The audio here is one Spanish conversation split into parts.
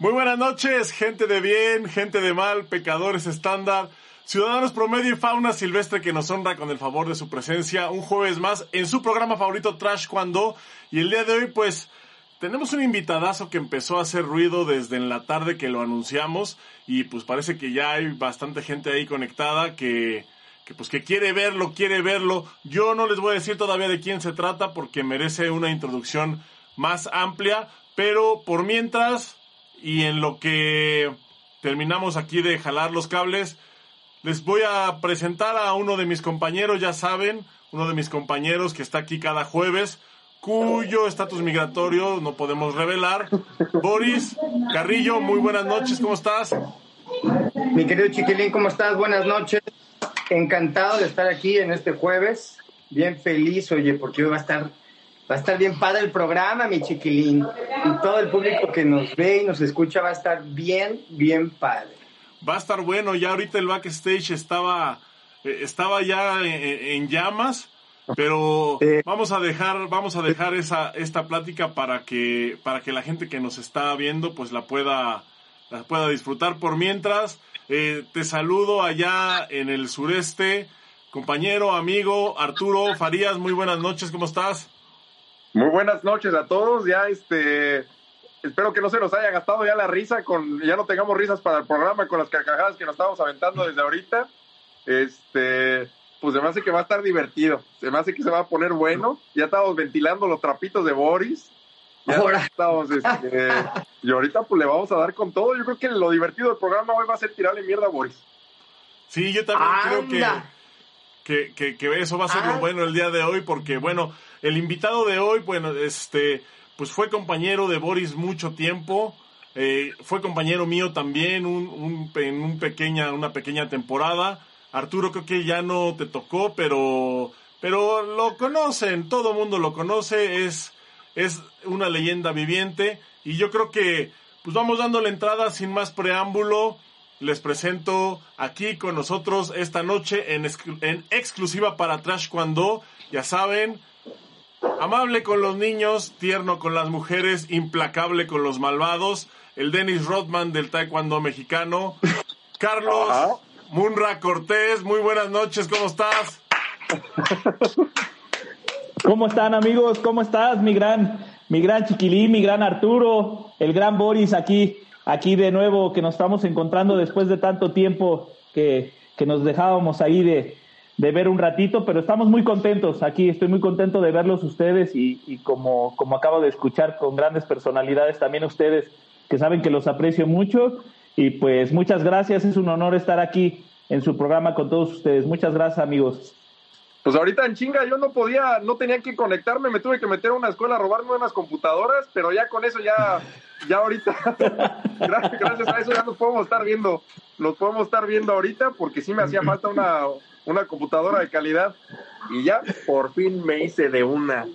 Muy buenas noches, gente de bien, gente de mal, pecadores estándar, ciudadanos promedio y fauna silvestre que nos honra con el favor de su presencia un jueves más en su programa favorito Trash Cuando. Y el día de hoy, pues, tenemos un invitadazo que empezó a hacer ruido desde en la tarde que lo anunciamos y pues parece que ya hay bastante gente ahí conectada que, que pues que quiere verlo, quiere verlo. Yo no les voy a decir todavía de quién se trata porque merece una introducción más amplia, pero por mientras y en lo que terminamos aquí de jalar los cables, les voy a presentar a uno de mis compañeros, ya saben, uno de mis compañeros que está aquí cada jueves, cuyo estatus migratorio no podemos revelar. Boris Carrillo, muy buenas noches, ¿cómo estás? Mi querido Chiquilín, ¿cómo estás? Buenas noches. Encantado de estar aquí en este jueves. Bien feliz, oye, porque hoy va a estar, va a estar bien padre el programa, mi chiquilín. Y todo el público que nos ve y nos escucha va a estar bien, bien padre. Va a estar bueno, ya ahorita el backstage estaba, eh, estaba ya en, en llamas pero vamos a dejar, vamos a dejar esa, esta plática para que, para que la gente que nos está viendo, pues la pueda, la pueda disfrutar. Por mientras, eh, te saludo allá en el sureste, compañero, amigo Arturo Farías, muy buenas noches, ¿cómo estás? Muy buenas noches a todos, ya este, espero que no se nos haya gastado ya la risa, con, ya no tengamos risas para el programa con las carcajadas que nos estamos aventando desde ahorita. Este, pues se me hace que va a estar divertido, se me hace que se va a poner bueno. Ya estamos ventilando los trapitos de Boris. Ya Ahora. estamos, este, y ahorita pues le vamos a dar con todo. Yo creo que lo divertido del programa hoy va a ser tirarle mierda a Boris. Sí, yo también creo que, que, que, que eso va a ser Ah. lo bueno el día de hoy, porque bueno, el invitado de hoy, bueno, este, pues fue compañero de Boris mucho tiempo, eh, fue compañero mío también un, un, en un pequeña, una pequeña temporada. Arturo creo que ya no te tocó, pero, pero lo conocen, todo mundo lo conoce, es, es una leyenda viviente y yo creo que pues vamos dando la entrada sin más preámbulo. Les presento aquí con nosotros esta noche en, exclu- en exclusiva para Trash Cuando, ya saben, amable con los niños, tierno con las mujeres, implacable con los malvados, el Dennis Rodman del Taekwondo mexicano, Carlos Ajá. Munra Cortés, muy buenas noches, ¿cómo estás? ¿Cómo están amigos? ¿Cómo estás, mi gran, mi gran chiquilín, mi gran Arturo, el gran Boris aquí, aquí de nuevo que nos estamos encontrando después de tanto tiempo que, que nos dejábamos ahí de, de ver un ratito, pero estamos muy contentos aquí, estoy muy contento de verlos ustedes y, como, como acabo de escuchar con grandes personalidades también ustedes que saben que los aprecio mucho y pues muchas gracias, es un honor estar aquí en su programa con todos ustedes. Muchas gracias amigos. Pues ahorita en chinga yo no podía, no tenía que conectarme, me tuve que meter a una escuela a robarme unas computadoras, pero ya con eso ya, ya ahorita, gra- gracias a eso ya nos podemos estar viendo, nos podemos estar viendo ahorita porque sí me hacía falta una, una computadora de calidad y ya por fin me hice de una.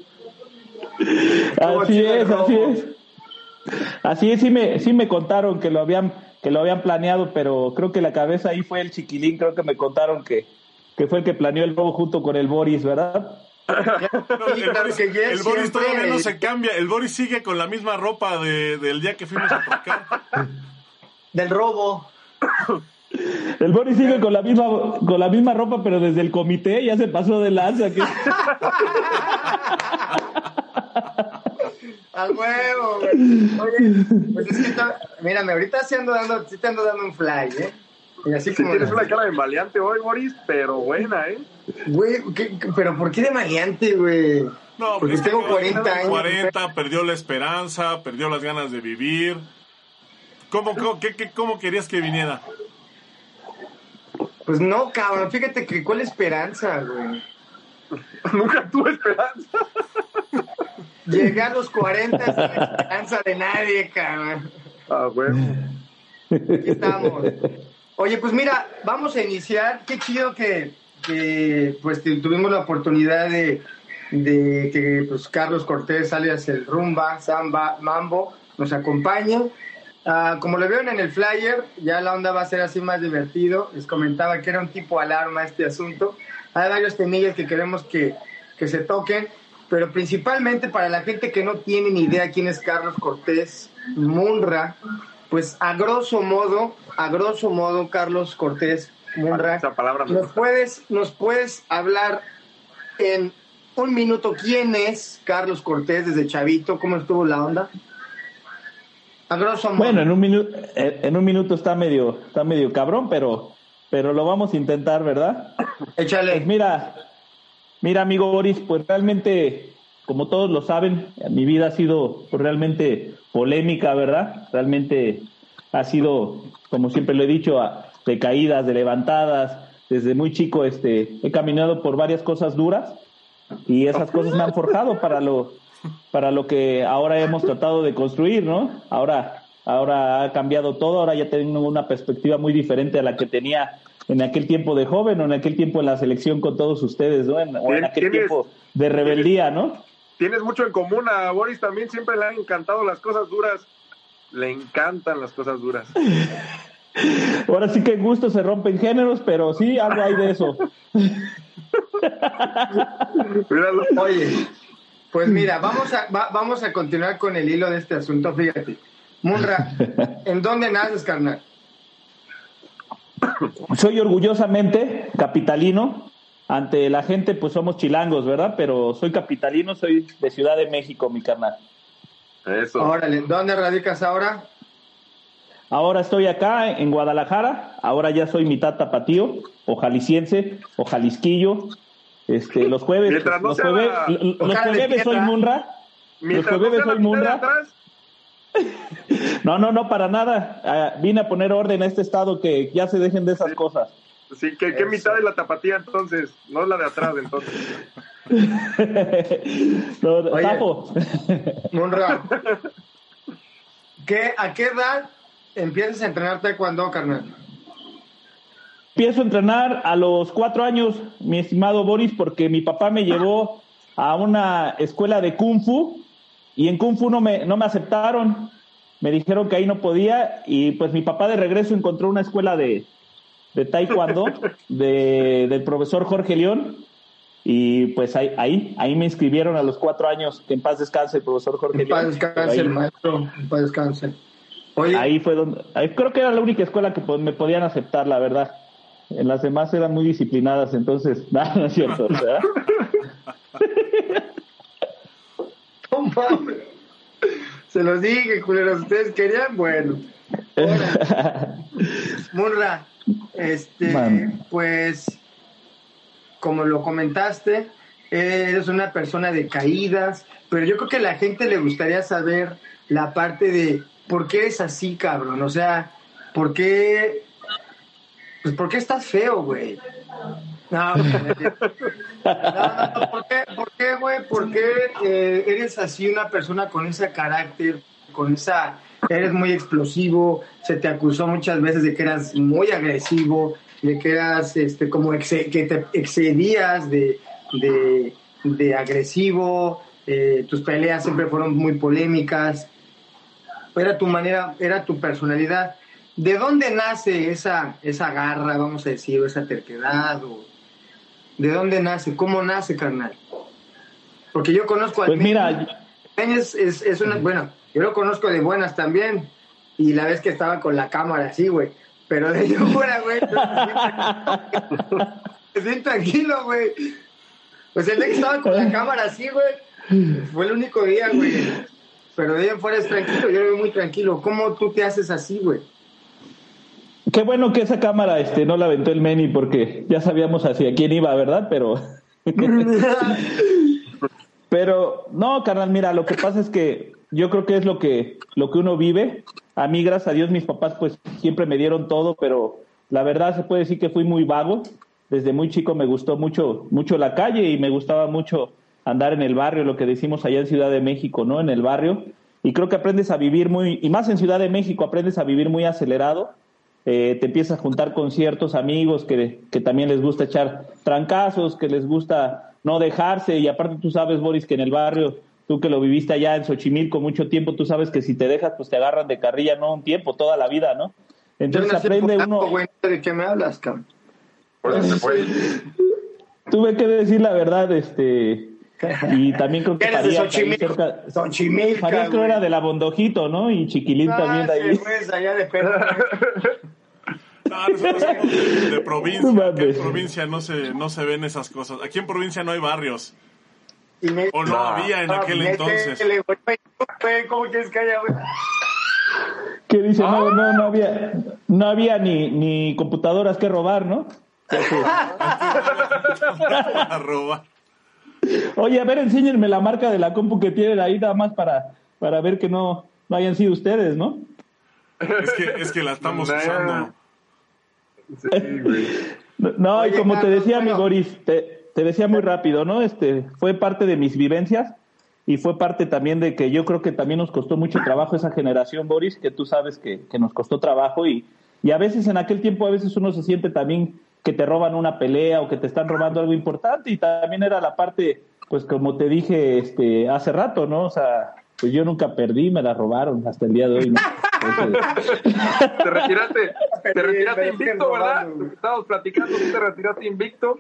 Así es, así es. Así es, sí me, sí me contaron que lo habían, que lo habían planeado, pero creo que la cabeza ahí fue el chiquilín, creo que me contaron que, que fue el que planeó el robo junto con el Boris, ¿verdad? El Boris, el todavía no se cambia, el Boris sigue con la misma ropa de, del día que fuimos a tocar. Del robo. El Boris sigue con la misma, con la misma ropa, pero desde el comité ya se pasó de lanza. Que... A huevo, güey. Oye, pues es que, mírame, ahorita sí, ando dando, sí te ando dando un fly, ¿eh? Y así Sí como, tienes una cara de maleante hoy, Boris, pero buena, ¿eh? güey, ¿qué- qué- pero ¿por qué de maleante, güey? No, Porque es que tengo tiene 40 años. 40, perdió la esperanza, perdió las ganas de vivir. ¿Cómo, cómo, qué- qué- cómo querías que viniera? Pues no, cabrón, fíjate que cuál esperanza, güey. Nunca tuve esperanza. Llegué a los 40 sin esperanza de nadie, cabrón. Ah, bueno. Aquí estamos. Oye, pues mira, vamos a iniciar. Qué chido que, que, pues tu- tuvimos la oportunidad de, de que pues, Carlos Cortés, alias el Rumba, Samba, Mambo, nos acompaña. Ah, como lo vieron en el flyer, ya la onda va a ser así más divertido. Les comentaba que era un tipo alarma este asunto. Hay varios temillas que queremos que, que se toquen, pero principalmente para la gente que no tiene ni idea quién es Carlos Cortés Munra, pues a grosso modo, a grosso modo, Carlos Cortés Munra, Esa palabra me ¿nos puedes, ¿nos puedes hablar en un minuto quién es Carlos Cortés desde Chavito? ¿Cómo estuvo la onda? A grosso modo. Bueno, en un minuto, en un minuto está medio, está medio cabrón, pero, pero lo vamos a intentar, ¿verdad? Échale. Pues mira, mira, amigo Boris, pues realmente, como todos lo saben, mi vida ha sido pues, realmente polémica, ¿verdad? Realmente ha sido, como siempre lo he dicho, de caídas, de levantadas. Desde muy chico, este, he caminado por varias cosas duras y esas cosas me han forjado para lo, para lo que ahora hemos tratado de construir, ¿no? Ahora, ahora ha cambiado todo, ahora ya tengo una perspectiva muy diferente a la que tenía en aquel tiempo de joven o en aquel tiempo en la selección con todos ustedes, ¿no? En, o en aquel tiempo de rebeldía, ¿no? Tienes mucho en común a Boris también, siempre le han encantado las cosas duras. Le encantan las cosas duras. Ahora sí que en gusto se rompen géneros, pero sí, algo hay de eso. Míralo. Oye, pues mira, vamos a, va- vamos a continuar con el hilo de este asunto. Fíjate, Munra, ¿en dónde naces, carnal? Soy orgullosamente capitalino. Ante la gente, pues somos chilangos, ¿verdad? Pero soy capitalino, soy de Ciudad de México, mi carnal. Eso. Órale, ¿dónde radicas ahora? Ahora estoy acá en Guadalajara, ahora ya soy mitad tapatío, o jalisciense, o jalisquillo. Este, los jueves, Mientras no los, jueves la- los jueves soy. Munra. Mientras los no jueves la soy Munra. atrás, No, no, no, para nada. Ah, vine a poner orden a este estado que ya se dejen de esas cosas. Sí, que, ¿qué Eso. mitad de la tapatía entonces? No es la de atrás entonces. No, Oye. Zafo. Munra, ¿qué, ¿a qué edad empiezas a entrenar taekwondo, carnal? Empiezo a entrenar a los cuatro años, mi estimado Boris, porque mi papá me llevó a una escuela de Kung Fu y en Kung Fu no me, no me aceptaron. Me dijeron que ahí no podía y pues mi papá de regreso encontró una escuela de, de Taekwondo de, del profesor Jorge León y pues ahí, ahí, ahí me inscribieron a los cuatro años. Que en paz descanse el profesor Jorge En paz León. descanse, Ahí- el maestro. En paz descanse. Oye, Ahí fue donde, ahí creo que era la única escuela que me podían aceptar, la verdad. En las demás eran muy disciplinadas, entonces, nada, no es cierto. Se los dije, culeros. ¿Ustedes querían? Bueno. Munra, este, Man. pues, como lo comentaste, eres una persona de caídas, pero yo creo que a la gente le gustaría saber la parte de por qué es así, cabrón. O sea, por qué, pues, por qué estás feo, güey. No, no, no, ¿por qué, por qué, güey? ¿Por qué eh, eres así una persona con ese carácter, con esa, eres muy explosivo, se te acusó muchas veces de que eras muy agresivo, de que eras, este, como exe- que te excedías de, de, de agresivo, eh, tus peleas siempre fueron muy polémicas, era tu manera, era tu personalidad. ¿De dónde nace esa, esa garra, vamos a decir, o esa terquedad? O, ¿De dónde nace? ¿Cómo nace, carnal? Porque yo conozco a Pues mira, es, es, es una, bueno, yo lo conozco de buenas también. Y la vez que estaba con la cámara así, güey. Pero de yo fuera, güey. Siento tranquilo, güey. Pues el día que estaba con la cámara así, güey. Fue el único día, güey. Pero de ahí fuera es tranquilo, yo lo veo muy tranquilo. ¿Cómo tú te haces así, güey? qué bueno que esa cámara este, no la aventó el Meni porque ya sabíamos hacia quién iba, ¿verdad? Pero, pero no, carnal, mira, lo que pasa es que yo creo que es lo que, lo que uno vive. A mí, gracias a Dios, mis papás pues siempre me dieron todo, pero la verdad se puede decir que fui muy vago. Desde muy chico me gustó mucho, mucho la calle y me gustaba mucho andar en el barrio, lo que decimos allá en Ciudad de México, ¿no? En el barrio. Y creo que aprendes a vivir muy, y más en Ciudad de México, aprendes a vivir muy acelerado. Eh, te empiezas a juntar con ciertos amigos que, que también les gusta echar trancazos, que les gusta no dejarse. Y aparte tú sabes, Boris, que en el barrio, tú que lo viviste allá en Xochimilco mucho tiempo, tú sabes que si te dejas, pues te agarran de carrilla, no un tiempo, toda la vida, ¿no? Entonces aprende uno... güey, ¿De qué me hablas, cabrón? Por eso se fue. tuve que decir la verdad, este, Y también creo que Farías, Xochimilco. cerca. Xochimilco, Farías creo güey. era de la Bondojito, ¿no? Y Chiquilín también de Ah, ahí. pues, allá de. No, nosotros somos de, de provincia. Aquí en provincia no se, no se ven esas cosas. Aquí en provincia no hay barrios. Y me- O no había en Ah, aquel entonces. güey, ¿Cómo quieres que haya? Que dice, no, no, no había, no había ni, ni computadoras que robar, ¿no? Arroba. Oye, a ver, enséñenme la marca de la compu que tienen ahí nada más para, para ver que no, no hayan sido ustedes, ¿no? Es que, es que la estamos Nah. usando. Sí, güey. No, Oye, y como te decía mi bueno. Boris, te, te decía muy rápido, ¿no? Este, fue parte de mis vivencias y fue parte también de que yo creo que también nos costó mucho trabajo esa generación, Boris, que tú sabes que, que nos costó trabajo y, y a veces en aquel tiempo a veces uno se siente también que te roban una pelea o que te están robando algo importante y también era la parte, pues como te dije este hace rato, ¿no? O sea, pues yo nunca perdí, me la robaron hasta el día de hoy, ¿no? Entonces, Te retiraste, te retiraste invicto, ¿verdad? Estábamos platicando, tú te retiraste invicto.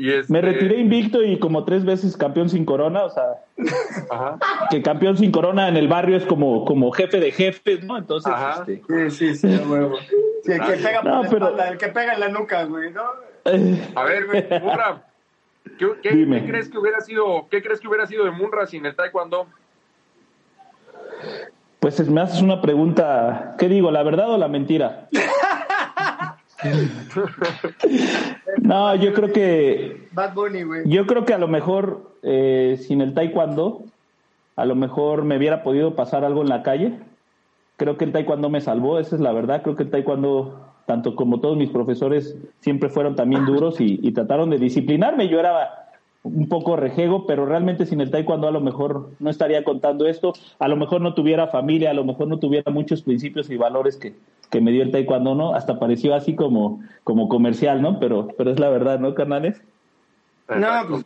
Y este... me retiré invicto y como tres veces campeón sin corona, o sea, Ajá. que campeón sin corona en el barrio es como, como jefe de jefes, ¿no? Entonces, Ajá. este, Sí, sí, sí, a huevo. Sí, el que pega por No, la pero- espalda, el que pega en la nuca, güey, ¿no? eh, A ver, güey, Munra, ¿qué, qué- Dime. qué crees que hubiera sido, qué crees que hubiera sido de Munra sin el taekwondo? pues es- me haces una pregunta, ¿qué digo, la verdad o la mentira? no, yo creo que Bad Bunny, güey. Yo creo que a lo mejor eh, sin el taekwondo, a lo mejor me hubiera podido pasar algo en la calle. Creo que el taekwondo me salvó, esa es la verdad. Creo que el taekwondo, tanto como todos mis profesores, siempre fueron también duros y, y trataron de disciplinarme. Yo era un poco rejego, pero realmente sin el taekwondo a lo mejor no estaría contando esto. A lo mejor no tuviera familia, a lo mejor no tuviera muchos principios y valores que, que me dio el taekwondo, ¿no? Hasta pareció así como, como comercial, ¿no? Pero, pero es la verdad, ¿no, carnales? No, pues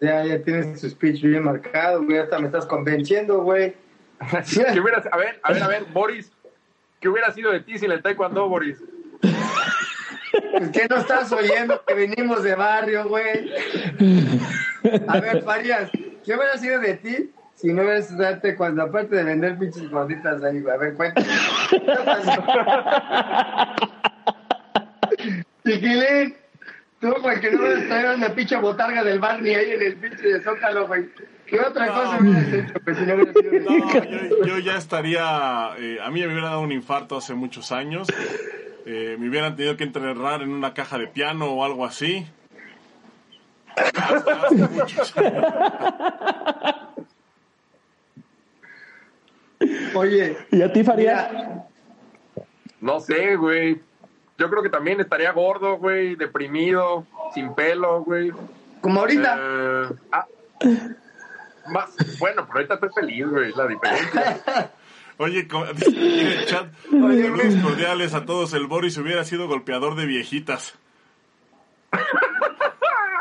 ya, ya tienes tu speech bien marcado, güey. Hasta me estás convenciendo, güey. ¿Qué hubiera- a ver, a ver, a ver, Boris, ¿qué hubiera sido de ti sin el taekwondo, Boris? Pues que no estás oyendo que venimos de barrio, güey. A ver, Farías, ¿qué hubiera sido de ti si no hubieras darte cuando aparte de vender pinches gorditas ahí, güey? A ver, cuéntame. ¿Qué pasó? Chiquilín, tú, güey, que no hubieras traído una pinche botarga del Barney ahí en el pinche de Zócalo, güey. ¿Qué otra cosa hubieras hecho, pues, si no hubieras sido? No, yo, yo ya estaría. eh, a mí me hubiera dado un infarto hace muchos años. Eh, me hubieran tenido que enterrar en una caja de piano o algo así. Muchos años. Oye, ¿Y a ti, Farías? mira, No sé, güey. Yo creo que también estaría gordo, güey, deprimido, sin pelo, güey. como ahorita. Eh, ah, más, bueno, pero ahorita estoy feliz, güey, la diferencia. Oye, en el chat, saludos cordiales a todos. El Boris hubiera sido golpeador de viejitas.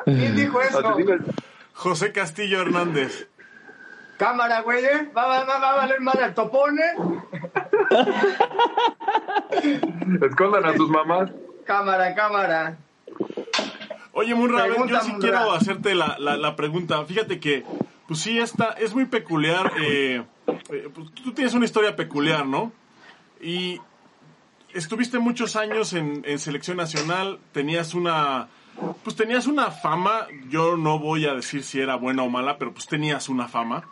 ¿Quién dijo eso? José Castillo Hernández. Cámara, güey, ¿eh? Va, va, va, va a valer mal el topón, ¿eh? Escondan a sus mamás. Cámara, cámara. Oye, Munra, Pregunta, yo sí Munra. quiero hacerte la, la, la pregunta. Fíjate que, pues sí, esta es muy peculiar. eh, eh, pues, tú tienes una historia peculiar, ¿no? Y estuviste muchos años en, en selección nacional, tenías una, pues tenías una fama. Yo no voy a decir si era buena o mala, pero pues tenías una fama.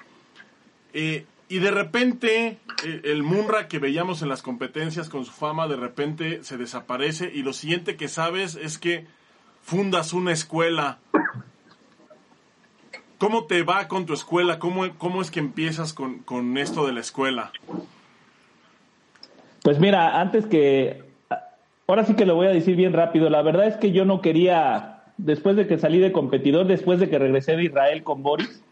Eh, y de repente, eh, el Munra que veíamos en las competencias con su fama, de repente se desaparece y lo siguiente que sabes es que fundas una escuela. ¿Cómo te va con tu escuela? ¿Cómo, cómo es que empiezas con, con esto de la escuela? Pues mira, antes que... Ahora sí que lo voy a decir bien rápido. La verdad es que yo no quería, después de que salí de competidor, después de que regresé de Israel con Boris,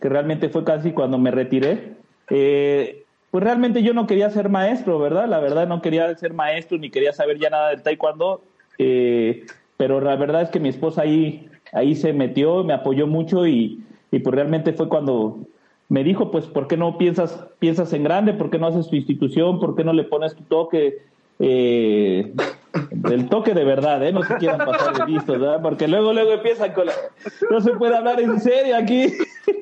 que realmente fue casi cuando me retiré, eh, pues realmente yo no quería ser maestro, ¿verdad? La verdad no quería ser maestro ni quería saber ya nada del taekwondo, eh, pero la verdad es que mi esposa ahí, ahí se metió, me apoyó mucho y, y pues realmente fue cuando me dijo, pues, ¿por qué no piensas, piensas en grande? ¿Por qué no haces tu institución? ¿Por qué no le pones tu toque? Eh, del toque de verdad, ¿eh? No se quieran pasar de listos, ¿verdad? Porque luego, luego empiezan con la... No se puede hablar en serio aquí.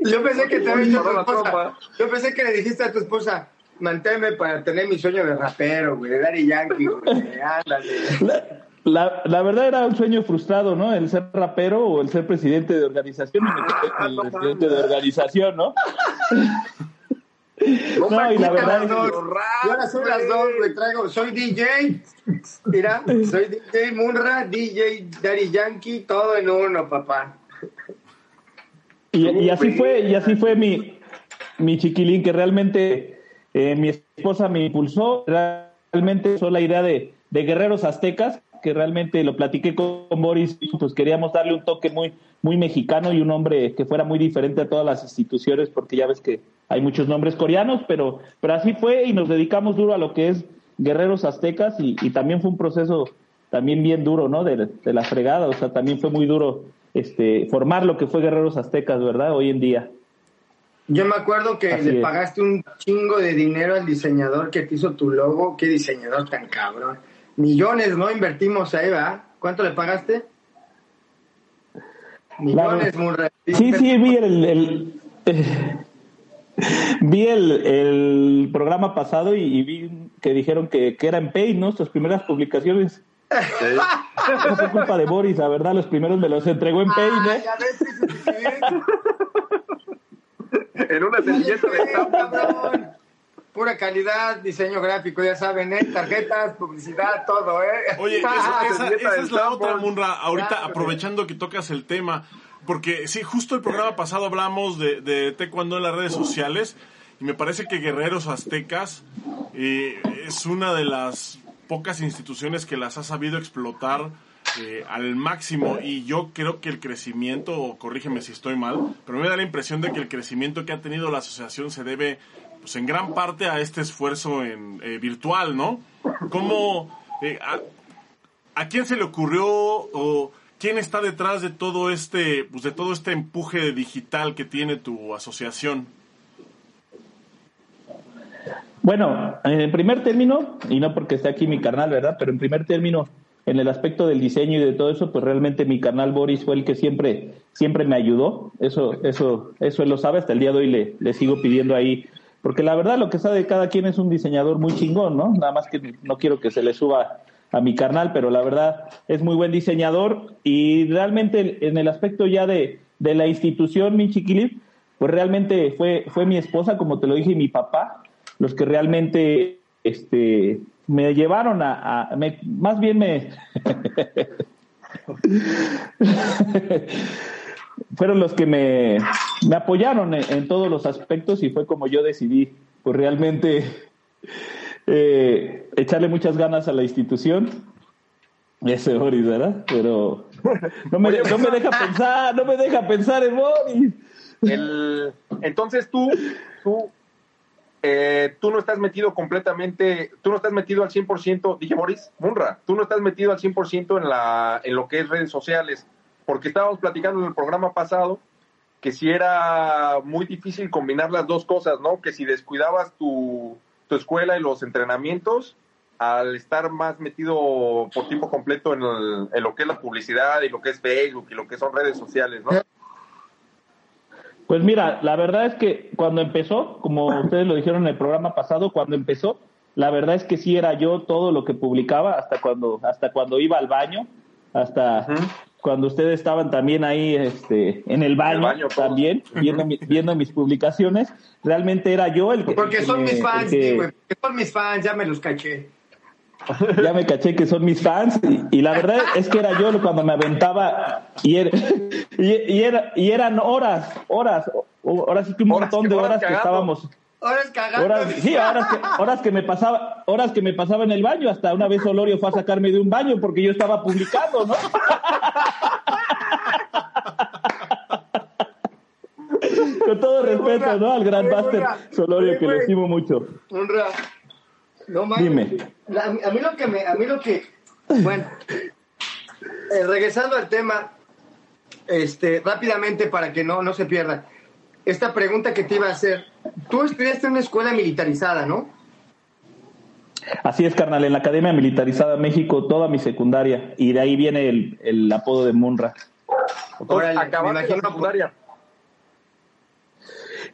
Yo pensé que te había dicho a tu esposa. Yo pensé que le dijiste a tu esposa, manténme para tener mi sueño de rapero, güey, de Daddy Yankee, güey. Ándale. La, la, verdad era un sueño frustrado, ¿no? El ser rapero o el ser presidente de organización. el presidente de organización, ¿no? No, y la verdad. Yo ahora soy las dos, me traigo, soy DJ, mira, soy DJ Munra, DJ Daddy Yankee, todo en uno, papá. Y, y así fue, y así fue mi, mi chiquilín, que realmente eh, mi esposa me impulsó, realmente usó la idea de, de guerreros aztecas, que realmente lo platiqué con Boris, pues queríamos darle un toque muy, muy mexicano y un nombre que fuera muy diferente a todas las instituciones, porque ya ves que hay muchos nombres coreanos, pero, pero así fue y nos dedicamos duro a lo que es guerreros aztecas y, y también fue un proceso también bien duro, ¿no? De, de, la fregada, o sea, también fue muy duro este, formar lo que fue guerreros aztecas, ¿verdad? Hoy en día. Yo me acuerdo que así le pagaste un chingo de dinero al diseñador que te hizo tu logo, qué diseñador tan cabrón millones, ¿no? Invertimos ahí, ¿verdad? ¿Cuánto le pagaste? Millones, claro. Sí, sí, vi el, el eh, vi el, el, programa pasado y, y, vi que dijeron que, que era en Pay, ¿no? Sus primeras publicaciones. Sí. No fue culpa de Boris, la verdad, los primeros me los entregó en Pay, ¿no? ya ves, en una servilleta de estampa pura calidad, diseño gráfico, ya saben, ¿eh? tarjetas, publicidad, todo, ¿eh? Oye, esa, esa, esa es la otra, Munra, ahorita aprovechando que tocas el tema, porque sí, justo el programa pasado hablamos de, de taekwondo en las redes sociales, y me parece que Guerreros Aztecas eh, es una de las pocas instituciones que las ha sabido explotar eh, al máximo y yo creo que el crecimiento, corrígeme si estoy mal, pero me da la impresión de que el crecimiento que ha tenido la asociación se debe pues en gran parte a este esfuerzo en, eh, virtual, ¿no? ¿Cómo, eh, a, quién se le ocurrió o quién está detrás de todo este, pues de todo este empuje digital que tiene tu asociación? Bueno, en primer término, y no porque esté aquí mi carnal, ¿verdad? Pero en primer término, en el aspecto del diseño y de todo eso, pues realmente mi carnal Boris fue el que siempre, siempre me ayudó. Eso, eso, eso él lo sabe, hasta el día de hoy le, le sigo pidiendo ahí porque la verdad lo que sabe cada quien es un diseñador muy chingón, ¿no? Nada más que no quiero que se le suba a mi carnal, pero la verdad es muy buen diseñador y realmente en el aspecto ya de, de la institución, mi chiquilín, pues realmente fue, fue mi esposa, como te lo dije, y mi papá, los que realmente este, me llevaron a, me, más bien me... fueron los que me, me apoyaron en, en, todos los aspectos y fue como yo decidí, pues realmente eh, echarle muchas ganas a la institución. Ese Boris, ¿verdad? Pero no me, no me deja pensar, no me deja pensar Boris. El, entonces tú, tú, eh, tú no estás metido completamente, tú no estás metido al 100%, dije Boris, Munra, tú no estás metido al 100% en, la, en lo que es redes sociales porque estábamos platicando en el programa pasado que si era muy difícil combinar las dos cosas, ¿no? Que si descuidabas tu, tu escuela y los entrenamientos, al estar más metido por tiempo completo en, el, en, lo que es la publicidad y lo que es Facebook y lo que son redes sociales, ¿no? Pues mira, la verdad es que cuando empezó, como ustedes lo dijeron en el programa pasado, cuando empezó, la verdad es que sí era yo todo lo que publicaba hasta cuando hasta cuando iba al baño, hasta uh -huh cuando ustedes estaban también ahí este, en el baño, el baño también, viendo, mi, viendo mis publicaciones, realmente era yo el que... Porque que son mis fans, que, güey, porque son mis fans, ya me los caché. Ya me caché que son mis fans y, y la verdad es que era yo cuando me aventaba y, era, y, y, era, y eran horas, horas, horas sí que un Horas montón de horas que estábamos Horas cagando. Horas, sí, horas que, horas que me pasaba, horas que me pasaba en el baño, hasta una vez Olorio fue a sacarme de un baño porque yo estaba publicando, ¿no? Con todo respeto, ¿no? Al gran Buster Solorio, que lo estimo mucho. Honra. No mames. Dime. La- a mí lo que me, a mí lo que, bueno, eh, regresando al tema, este, rápidamente para que no, no se pierda. Esta pregunta que te iba a hacer, tú estudiaste en una escuela militarizada, ¿no? Así es, carnal, en la Academia Militarizada México, toda mi secundaria, y de ahí viene el, el apodo de Munra. Órale, acabaste la secundaria.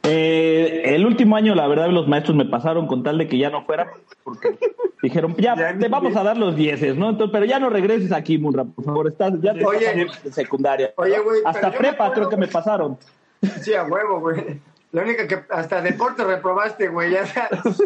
Eh, el último año, la verdad, los maestros me pasaron con tal de que ya no fuera, porque dijeron, ya, te vamos a dar los dieces, ¿no? Entonces, pero ya no regreses aquí, Munra, por favor, estás, ya te Oye. en secundaria. Oye, güey, Hasta prepa acuerdo- creo que me pasaron. Sí, a huevo, güey. La única que hasta deporte reprobaste, güey. Ya sabes.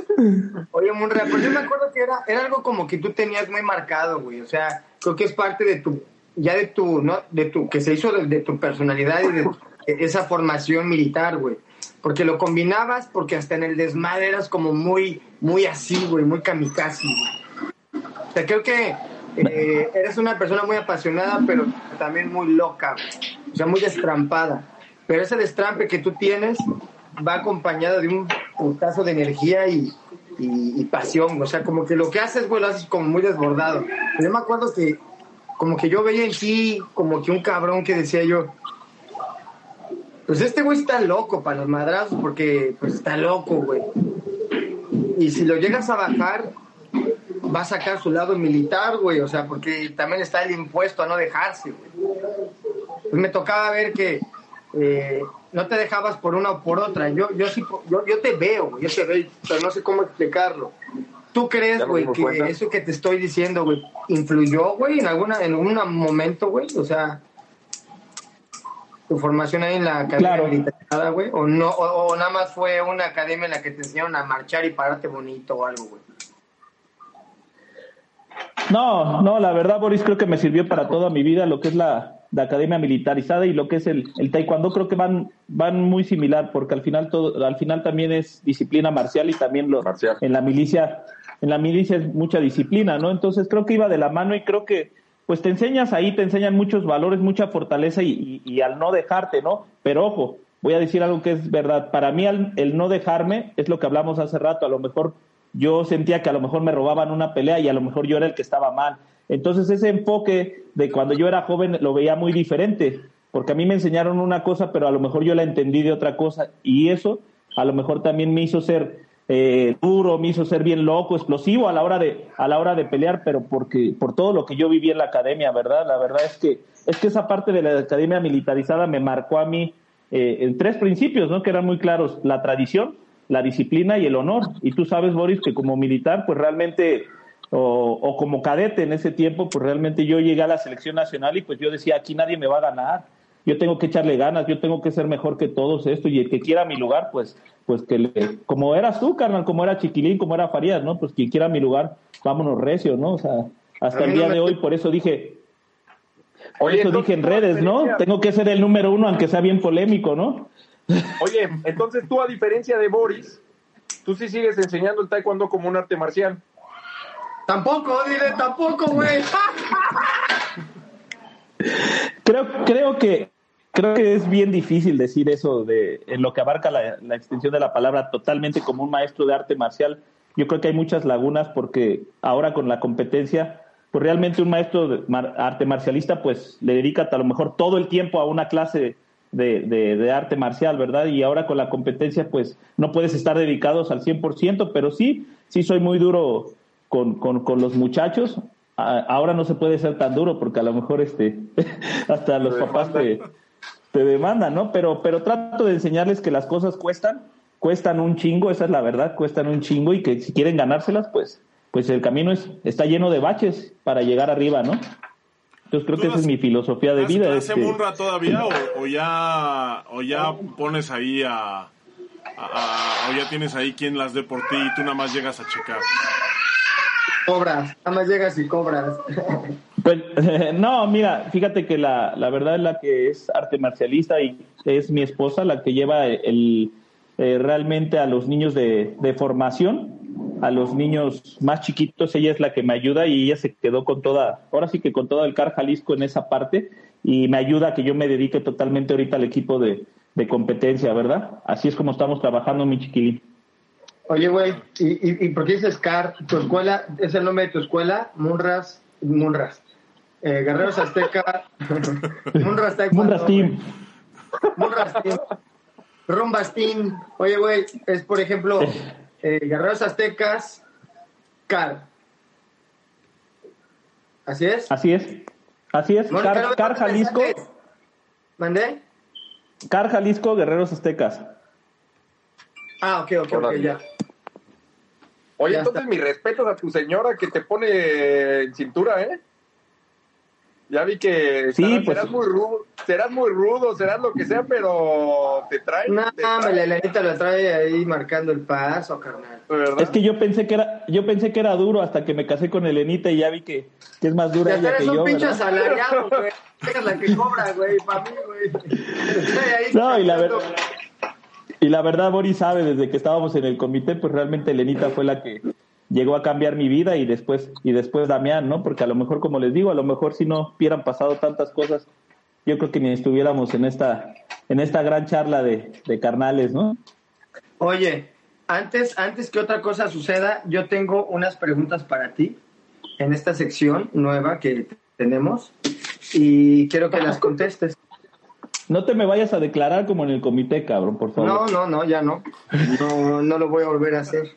Oye, Munra, pues yo me acuerdo que era, era algo como que tú tenías muy marcado, güey. O sea, creo que es parte de tu, ya de tu, ¿no? De tu, que se hizo de, de tu personalidad y de, de esa formación militar, güey. Porque lo combinabas, porque hasta en el desmadre eras como muy, muy así, güey, muy kamikaze, güey. O sea, creo que eh, eres una persona muy apasionada, pero también muy loca, güey. o sea, muy destrampada. Pero ese destrampe que tú tienes va acompañado de un putazo de energía y, y- y pasión, o sea, como que lo que haces, güey, lo haces como muy desbordado. Yo me acuerdo que como que yo veía en ti como que un cabrón que decía yo, pues este güey está loco para los madrazos porque pues está loco, güey. Y si lo llegas a bajar, va a sacar su lado militar, güey, o sea, porque también está el impuesto a no dejarse, güey. Pues me tocaba ver que eh, no te dejabas por una o por otra. Yo, yo sí, yo, yo te veo, yo te veo, pero no sé cómo explicarlo. ¿Tú crees, güey, que cuenta. eso que te estoy diciendo, güey, influyó, güey, en alguna, en algún momento, güey? O sea, tu formación ahí en la academia Claro. güey, o no, o, o nada más fue una academia en la que te enseñaron a marchar y pararte bonito o algo, güey. No, no, la verdad, Boris, creo que me sirvió para toda mi vida lo que es la, la academia militarizada y lo que es el, el taekwondo. Creo que van, van muy similar, porque al final todo, al final también es disciplina marcial y también lo, Marcial. en la milicia, en la milicia es mucha disciplina, ¿no? Entonces creo que iba de la mano y creo que pues te enseñas ahí, te enseñan muchos valores, mucha fortaleza y, y- y al no dejarte, ¿no? Pero ojo, voy a decir algo que es verdad. Para mí al- el no dejarme es lo que hablamos hace rato. A lo mejor yo sentía que a lo mejor me robaban una pelea y a lo mejor yo era el que estaba mal. Entonces ese enfoque de cuando yo era joven lo veía muy diferente, porque a mí me enseñaron una cosa, pero a lo mejor yo la entendí de otra cosa y eso a lo mejor también me hizo ser eh, duro, me hizo ser bien loco, explosivo a la hora de a la hora de pelear, pero porque por todo lo que yo viví en la academia, ¿verdad? La verdad es que es que esa parte de la academia militarizada me marcó a mí eh, en tres principios, ¿no? Que eran muy claros: la tradición, la disciplina y el honor. Y tú sabes, Boris, que como militar, pues realmente o, o como cadete en ese tiempo, pues realmente yo llegué a la selección nacional y pues yo decía, aquí nadie me va a ganar, yo tengo que echarle ganas, yo tengo que ser mejor que todos esto y el que quiera mi lugar, pues, pues que le, como eras tú, carnal, como era Chiquilín, como era Farías, ¿no? Pues quien quiera mi lugar, vámonos recio, ¿no? O sea, hasta el día de hoy, por eso dije, por Oye, eso dije en ¿tú a redes, ¿no? Tengo que ser el número uno, aunque sea bien polémico, ¿no? Oye, entonces tú, a diferencia de Boris, tú sí sigues enseñando el taekwondo como un arte marcial. Tampoco, dile, tampoco, güey. Creo, creo que creo que es bien difícil decir eso de en lo que abarca la, extensión de la palabra totalmente como un maestro de arte marcial. Yo creo que hay muchas lagunas porque ahora con la competencia, pues realmente un maestro de arte marcialista pues le dedica a lo mejor todo el tiempo a una clase de, de- de arte marcial, ¿verdad? Y ahora con la competencia pues no puedes estar dedicados al 100%, pero sí, sí soy muy duro con, con, con los muchachos. A- Ahora no se puede ser tan duro porque a lo mejor este hasta los papás te, te demandan, ¿no? Pero, pero trato de enseñarles que las cosas cuestan, cuestan un chingo, esa es la verdad, cuestan un chingo y que si quieren ganárselas, pues, pues el camino es, está lleno de baches para llegar arriba, ¿no? Entonces creo ¿Tú que esa es mi filosofía de ¿Das vida. clase este, Munra todavía o, o ya o ya pones ahí a, a- a- o ya tienes ahí quien las dé por ti y tú nada más llegas a checar? Cobras, nada más llegas y cobras. Pues, no, mira, fíjate que la, la verdad es la que es arte marcialista y es mi esposa la que lleva el, eh, realmente a los niños de, de formación, a los niños más chiquitos, ella es la que me ayuda y ella se quedó con toda, ahora sí que con todo el CAR Jalisco en esa parte y me ayuda a que yo me dedique totalmente ahorita al equipo de, de competencia, ¿verdad? Así es como estamos trabajando, mi chiquilín. Oye, güey, ¿y, y, y por qué dices CAR? ¿Tu escuela es el nombre de tu escuela? Munras, Munras. Eh, Guerreros Azteca. Munras Team. Munras Team. Rumbas Team. Oye, güey, es por ejemplo, eh, Guerreros Aztecas, Car. ¿Así es? Así es. Así es. Car, Jalisco, ¿Mandé? Car Jalisco, Guerreros Aztecas. Ah, ok, ok, ok, ya. Oye, Ya entonces está. mis respetos a tu señora que te pone en cintura, ¿eh? Ya vi que Sí, serás, pues- serás muy rudo, serás muy rudo, serás lo que sea, pero te trae. No, te trae, la Elenita lo trae ahí marcando el paso, carnal. ¿verdad? Es que yo pensé que era, yo pensé que era duro hasta que me casé con Elenita y ya vi que, que es más dura Ya ella eres que un yo. pinche ¿verdad? asalariado, güey. Es la que cobra, güey, para mí, güey. Estoy ahí No, y la verdad, y la verdad, Boris sabe, desde que estábamos en el comité, pues realmente Elenita fue la que llegó a cambiar mi vida y después, y después Damián, ¿no? Porque a lo mejor, como les digo, a lo mejor si no hubieran pasado tantas cosas, yo creo que ni estuviéramos en esta, en esta gran charla de, de carnales, ¿no? Oye, antes, antes que otra cosa suceda, yo tengo unas preguntas para ti en esta sección nueva que tenemos y quiero que las contestes. No te me vayas a declarar como en el comité, cabrón, por favor. No, no, no, ya no. No, no lo voy a volver a hacer.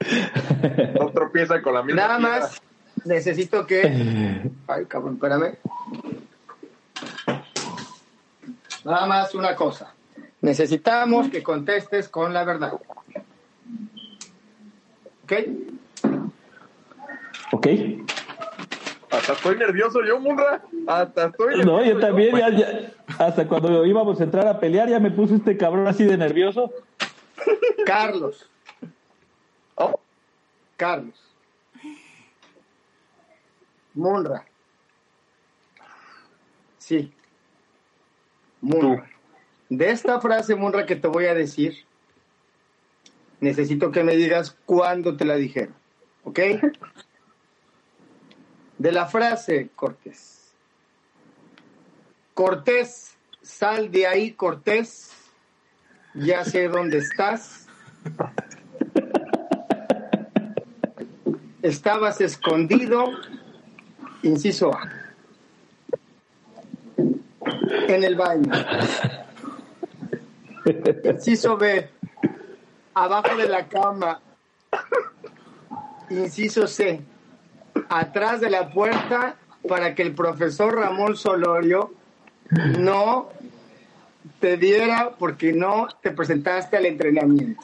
No tropieza con la misma. Nada más necesito que. Ay, cabrón, espérame. Nada más una cosa. Necesitamos que contestes con la verdad. ¿Ok? ¿Ok? Hasta estoy nervioso yo, Munra. Hasta estoy nervioso. No, yo también, ya, ya- hasta cuando íbamos a entrar a pelear, ya me puso este cabrón así de nervioso. Carlos. Oh, Carlos. Munra. Sí. Munra. De esta frase, Munra, que te voy a decir, necesito que me digas cuándo te la dijeron. ¿Ok? De la frase, Cortés. Cortés, sal de ahí, Cortés. Ya sé dónde estás. Estabas escondido, inciso A, en el baño. Inciso B, abajo de la cama. Inciso C, atrás de la puerta para que el profesor Ramón Solorio no te diera porque no te presentaste al entrenamiento.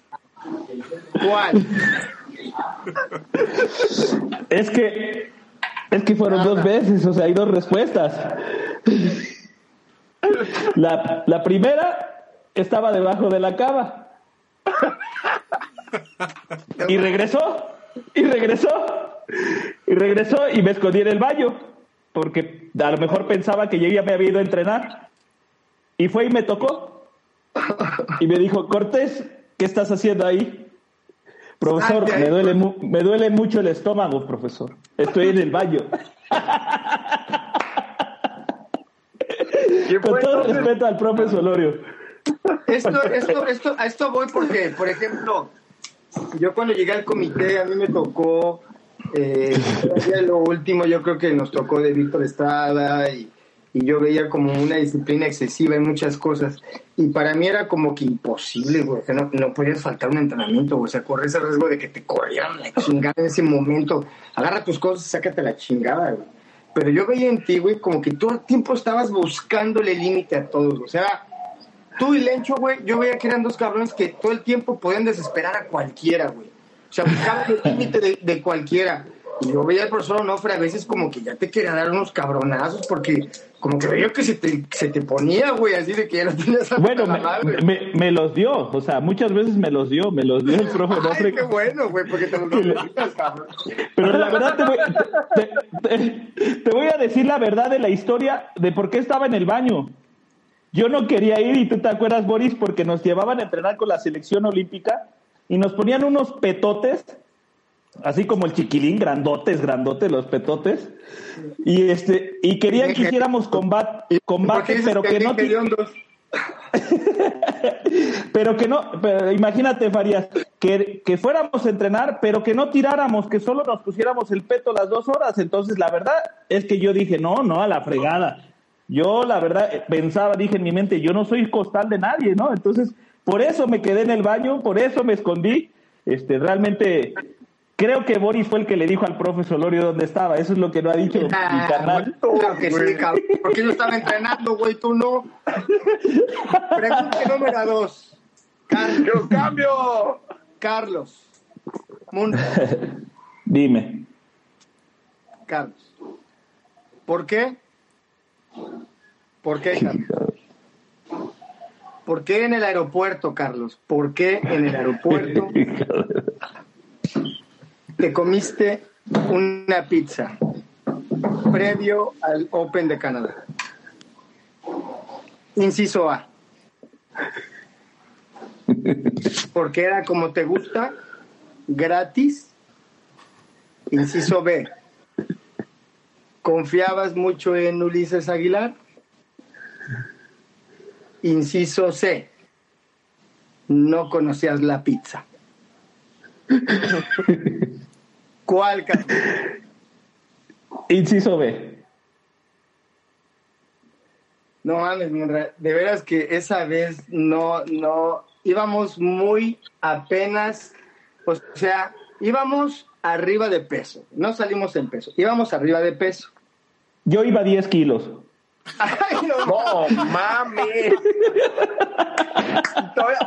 ¿Cuál? Es que, es que fueron Nada. dos veces, o sea, hay dos respuestas. La, la primera estaba debajo de la cama. Y regresó, y regresó, y regresó y me escondí en el baño, porque a lo mejor pensaba que yo ya me había ido a entrenar. Y fue y me tocó. Y me dijo, Cortés, ¿qué estás haciendo ahí? Profesor, me duele, mu- me duele mucho el estómago, profesor. Estoy en el baño. ¿Quién Con todo entonces? respeto al profe Solorio. Esto, esto, esto, a esto voy porque, por ejemplo, yo cuando llegué al comité, a mí me tocó, eh, todavía lo último, yo creo que nos tocó de Víctor Estrada y, y yo veía como una disciplina excesiva en muchas cosas. Y para mí era como que imposible, güey, que no, no podías faltar un entrenamiento, güey, o sea, corres el riesgo de que te corrieran la chingada en ese momento. Agarra tus cosas y sácate la chingada, güey. Pero yo veía en ti, güey, como que todo el tiempo estabas buscándole límite a todos. O sea, tú y Lencho, güey, yo veía que eran dos cabrones que todo el tiempo podían desesperar a cualquiera, güey. O sea, buscaban el límite de, de cualquiera. Y yo veía al profesor Onofre a veces como que ya te quería dar unos cabronazos porque como que veía que se te, se te ponía, güey, así de que ya no tenías hasta Bueno, me, madre. me- me los dio, o sea, muchas veces me los dio, me los dio el profe Ay, Onofre. qué bueno, güey, porque te lo necesitas, cabrón. Pero la verdad te voy, te- te- te voy a decir la verdad de la historia de por qué estaba en el baño. Yo no quería ir y tú te acuerdas, Boris, porque nos llevaban a entrenar con la selección olímpica y nos ponían unos petotes, así como el chiquilín, grandotes, grandotes los petotes, y este y querían que hiciéramos combate, ¿Por qué combate pero que no pero que no, pero imagínate, Farías, que, que fuéramos a entrenar, pero que no tiráramos, que solo nos pusiéramos el peto las dos horas. Entonces, la verdad es que yo dije, no, no, a la fregada. Yo, la verdad, eh, pensaba, dije en mi mente, yo no soy costal de nadie, ¿no? Entonces, por eso me quedé en el baño, por eso me escondí. Este, realmente, Creo que Boris fue el que le dijo al profe Solorio dónde estaba. Eso es lo que no ha dicho mi Ah, carnal. Claro que sí, cabrón. Porque yo estaba entrenando, güey, tú no. Pregunta número dos. Carlos. ¡Yo cambio! Carlos. Mundo. Dime. Carlos. ¿Por qué? ¿Por qué, Carlos? ¿Por qué en el aeropuerto, Carlos? ¿Por qué en el aeropuerto te comiste una pizza previo al Open de Canadá? Inciso A. Porque era como te gusta, gratis. Inciso B. ¿Confiabas mucho en Ulises Aguilar? Inciso C. No conocías la pizza. ¿Cuál? Inciso B. No mames, de veras que esa vez no, no, íbamos muy apenas, o sea, íbamos arriba de peso, no salimos en peso, íbamos arriba de peso. Yo iba 10 kilos. Ay, no, ¡No mames!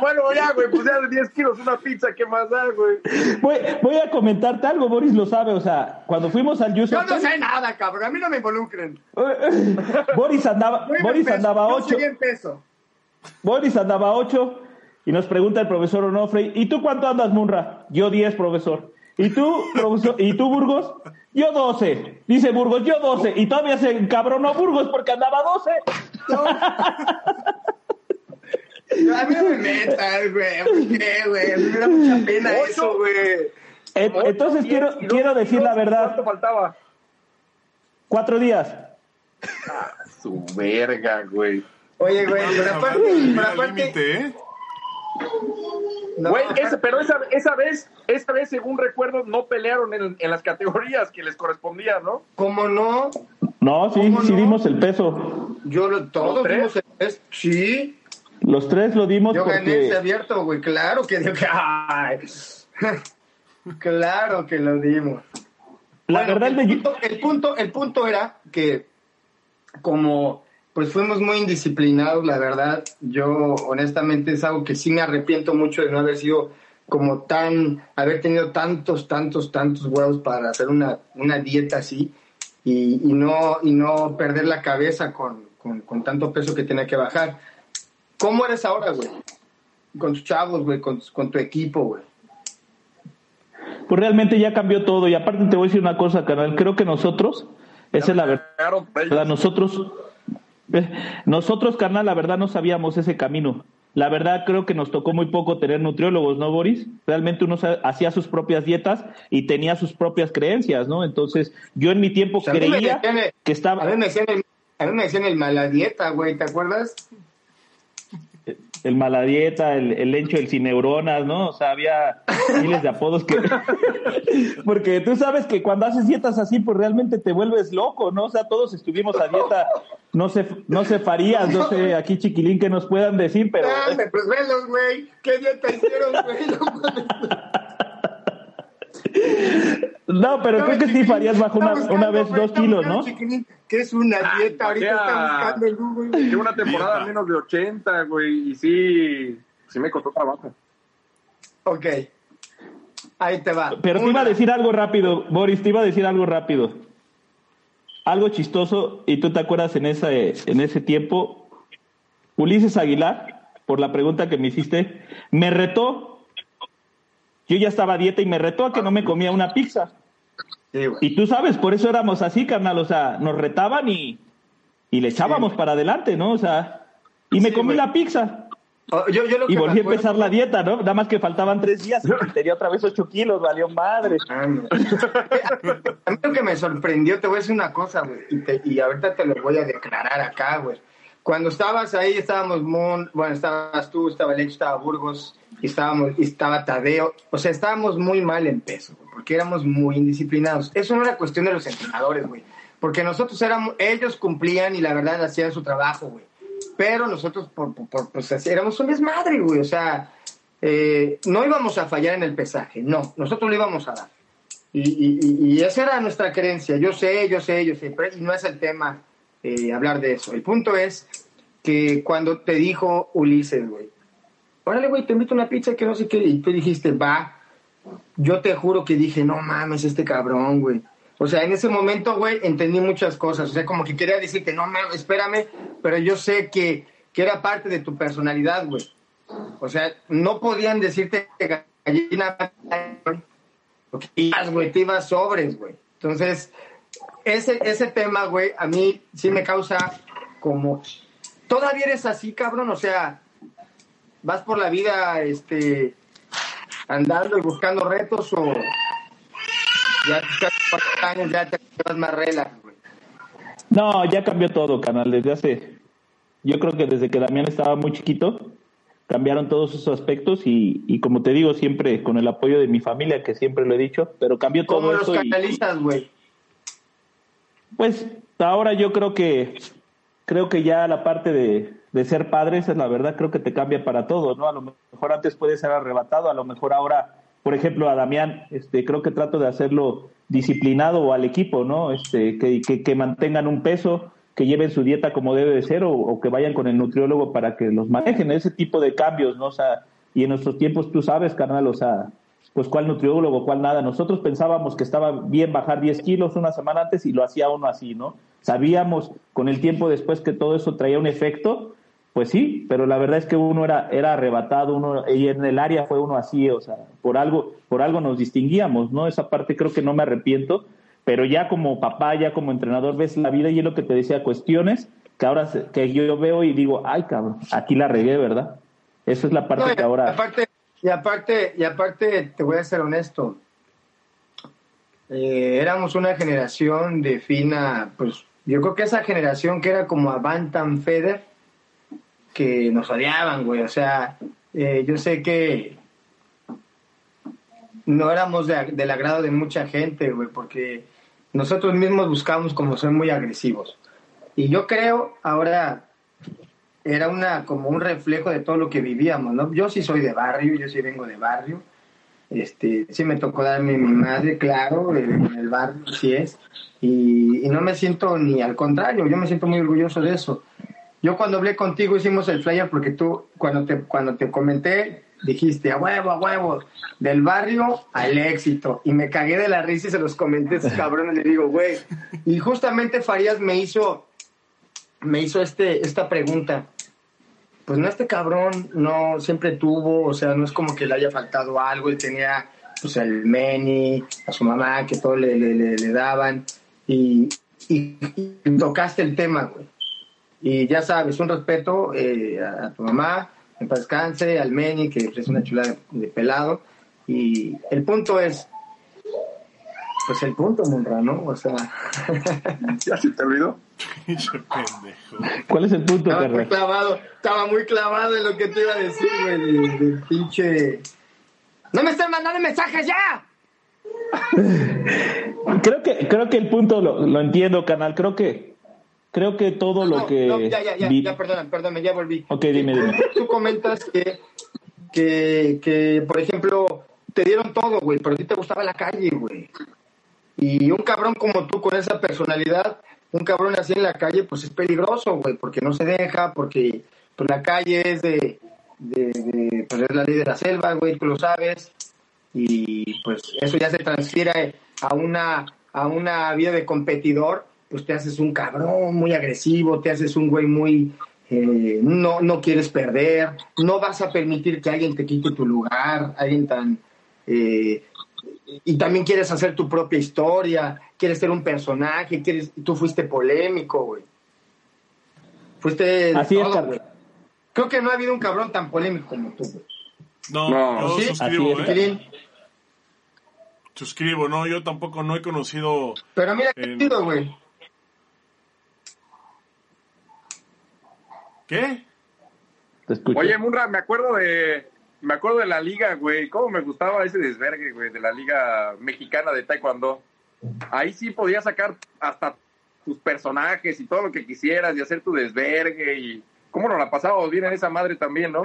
Bueno, ya, güey, pues ya de 10 kilos una pizza, ¿qué más da, güey? Voy, voy a comentarte algo, Boris lo sabe. O sea, cuando fuimos al US yo no sé nada, cabrón, a mí no me involucren. Boris andaba, Boris peso, andaba yo 8. seguía en peso. Boris andaba 8 y nos pregunta el profesor Onofre, ¿y tú cuánto andas, Munra? Yo 10, profesor. ¿Y tú, profesor? ¿Y tú, Burgos? Yo 12. Dice Burgos, yo 12. Y todavía se encabronó Burgos porque andaba 12. A mí no me metas, güey, ¿por qué, güey? A me da mucha pena Ocho. eso, güey. Eh, Entonces quiero, luego- quiero decir la verdad. ¿Cuánto faltaba? Cuatro días. Su verga, güey. Oye, güey, pero aparte, pero aparte, límite, ¿eh? No, Güey, ese- pero esa, esa vez, esa vez, según recuerdo, no pelearon en, en las categorías que les correspondían, ¿no? ¿cómo no? No, sí, ¿Cómo sí no? dimos el peso. Yo lo, todos ¿Los tres? dimos el test. Sí, Los tres lo dimos yo gané ese porque... abierto, güey. Claro que ay. claro que lo dimos. La Bueno, verdad, el, el de- punto, el punto, el punto era que como pues fuimos muy indisciplinados, la verdad, yo honestamente es algo que sí me arrepiento mucho de no haber sido como tan, haber tenido tantos, tantos, tantos huevos para hacer una, una dieta así y, y no, y no perder la cabeza con, con, con tanto peso que tenía que bajar. ¿Cómo eres ahora, güey? Con tus chavos, güey, con, con tu equipo, güey. pues realmente ya cambió todo. Y aparte te voy a decir una cosa, canal. Creo que nosotros, esa es la verdad. ¿verdad? Nosotros, nosotros, carnal, la verdad no sabíamos ese camino. La verdad creo que nos tocó muy poco tener nutriólogos, ¿no, Boris? Realmente uno hacía sus propias dietas y tenía sus propias creencias, ¿no? Entonces, yo en mi tiempo O sea, a creía el- que A estaba... mí me decían el, a mí me decían el mala dieta, güey, ¿te acuerdas? El maladieta, el, el lencho, el sin neuronas, ¿no? O sea, había miles de apodos que... Porque tú sabes que cuando haces dietas así, pues realmente te vuelves loco, ¿no? O sea, todos estuvimos a dieta, no sé, no sé Farías, no sé aquí Chiquilín que nos puedan decir, pero... Ah, me- pues velos, güey. ¿Qué dieta hicieron, güey? No pero creo que sí Farías bajó una, una vez dos kilos, ¿no? ¿Qué es una dieta? Ahorita está buscando en Google. güey. Llevo una temporada Dieta. menos de 80, güey, y sí, sí me costó trabajo. Ok. Ahí te va. Pero te iba a decir algo rápido, Boris, te iba a decir algo rápido. Algo chistoso, y tú te acuerdas en ese, en ese tiempo, Ulises Aguilar, por la pregunta que me hiciste, me retó. Yo ya estaba a dieta y me retó a que no me comía una pizza. Sí, güey. Y tú sabes, por eso éramos así, carnal. O sea, nos retaban y, y le echábamos para adelante, ¿no? O sea, y me Sí, comí güey. la pizza. Oh, Yo, yo lo que Y volví a empezar la dieta, ¿no? Nada más que faltaban tres días y tenía otra vez ocho kilos, valió madre. Ah. A mí lo que me sorprendió, te voy a decir una cosa, güey, y, te- y ahorita te lo voy a declarar acá, güey. Cuando estabas ahí, estábamos, Mon, bueno, estabas tú, estaba Lecho, estaba Burgos, y estábamos, y estaba Tadeo, o sea, estábamos muy mal en peso, porque éramos muy indisciplinados. Eso no era cuestión de los entrenadores, güey, porque nosotros éramos, ellos cumplían y la verdad hacían su trabajo, güey. Pero nosotros, por, por- por- pues, éramos un desmadre, güey, o sea, eh, no íbamos a fallar en el pesaje, no, nosotros lo íbamos a dar. Y, y, y, esa era nuestra creencia. Yo sé, yo sé, yo sé, pero no es el tema eh, hablar de eso. El punto es que cuando te dijo Ulises, güey, órale, güey, te invito una pizza que no sé qué, y tú dijiste, va, yo te juro que dije, no mames, este cabrón, güey. O sea, en ese momento, güey, entendí muchas cosas. O sea, como que quería decirte, no mames, espérame, pero yo sé que, que era parte de tu personalidad, güey. O sea, no podían decirte gallina, porque ibas, güey, te ibas sobres, güey. Entonces, ese, ese tema, güey, a mí sí me causa como... ¿Todavía eres así, cabrón? O sea, vas por la vida, este, andando y buscando retos o ya te años ya te llevas más relax, güey. No, ya cambió todo, canal, desde hace... Yo creo que desde que Damián estaba muy chiquito, cambiaron todos esos aspectos y, y, como te digo siempre con el apoyo de mi familia que siempre lo he dicho pero cambió todo ¿Cómo eso los canalizas güey pues ahora yo creo que creo que ya la parte de, de ser padre esa es la verdad creo que te cambia para todo no a lo mejor antes puede ser arrebatado a lo mejor ahora por ejemplo a Damián este creo que trato de hacerlo disciplinado o al equipo no este que, que, que mantengan un peso que lleven su dieta como debe de ser o, o, que vayan con el nutriólogo para que los manejen, ese tipo de cambios, ¿no? O sea, y en nuestros tiempos tú sabes, carnal, o sea, pues cuál nutriólogo, cuál nada. Nosotros pensábamos que estaba bien bajar 10 kilos una semana antes y lo hacía uno así, ¿no? Sabíamos con el tiempo después que todo eso traía un efecto, pues sí, pero la verdad es que uno era, era arrebatado, uno, y en el área fue uno así, o sea, por algo, por algo nos distinguíamos, ¿no? Esa parte creo que no me arrepiento, pero ya como papá, ya como entrenador ves la vida y es lo que te decía, cuestiones que ahora que yo veo y digo, ay cabrón, aquí la regué, ¿verdad? Esa es la parte no, que ahora... Aparte, y aparte, y aparte, te voy a ser honesto, eh, éramos una generación de fina, pues yo creo que esa generación que era como a Bantam Feder, que nos odiaban, güey, o sea, eh, yo sé que no éramos de, del agrado de mucha gente, güey, porque nosotros mismos buscamos como ser muy agresivos. Y yo creo, ahora era una como un reflejo de todo lo que vivíamos, ¿no? Yo sí soy de barrio, yo sí vengo de barrio. Este, sí me tocó darme mi madre, claro, en el barrio, sí es. Y, no me siento ni al contrario, yo me siento muy orgulloso de eso. Yo cuando hablé contigo hicimos el flyer porque tú, cuando te, cuando te comenté, dijiste a huevo, a huevo, del barrio al éxito. Y me cagué de la risa y se los comenté a esos cabrones. Le digo, güey. Y justamente Farías me hizo, me hizo este, esta pregunta. Pues no, este cabrón no siempre tuvo, o sea, no es como que le haya faltado algo. Él tenía, pues, el Meni, a su mamá, que todo le, le, le, daban. Y, y, tocaste el tema, güey. Y ya sabes, un respeto eh, a, tu mamá, en paz descanse, al Meni, que es una chula de, de, pelado. Y el punto es, pues el punto, Munra, ¿no? O sea... ¿Ya se te olvidó? ¿Cuál es el punto, estaba muy clavado, estaba muy clavado en lo que te iba a decir, güey, del, pinche... ¡No me están mandando mensajes ya! creo que creo que el punto lo, lo entiendo, canal. Creo que creo que todo no, lo que. No, ya, ya, ya, vi... ya, perdóname, perdóname, ya volví. Ok, dime, dime. Tú comentas que, que, que, por ejemplo, te dieron todo, güey, pero a ti te gustaba la calle, güey. Y un cabrón como tú, con esa personalidad, un cabrón así en la calle, pues es peligroso, güey, porque no se deja, porque pues, la calle es de, de, pues es la ley de la selva, güey, tú lo sabes. Y pues eso ya se transfiere a una, a una vida de competidor pues te haces un cabrón muy agresivo, te haces un güey muy... Eh, no, no quieres perder, no vas a permitir que alguien te quite tu lugar, alguien tan... Eh, y también quieres hacer tu propia historia, quieres ser un personaje, quieres, tú fuiste polémico, güey. Fuiste Así todo, es, güey. Creo que no ha habido un cabrón tan polémico como tú, güey. No, no, yo ¿Sí? suscribo, Así ¿eh? Suscribo, no, yo tampoco no he conocido... Pero mira qué chido, güey. ¿Qué? Te. Oye, Munra, me acuerdo de me acuerdo de la liga, güey. Cómo me gustaba ese desvergue, güey, de la liga mexicana de taekwondo. Ahí sí podías sacar hasta tus personajes y todo lo que quisieras y hacer tu desvergue y cómo nos la pasábamos bien en esa madre también, ¿no?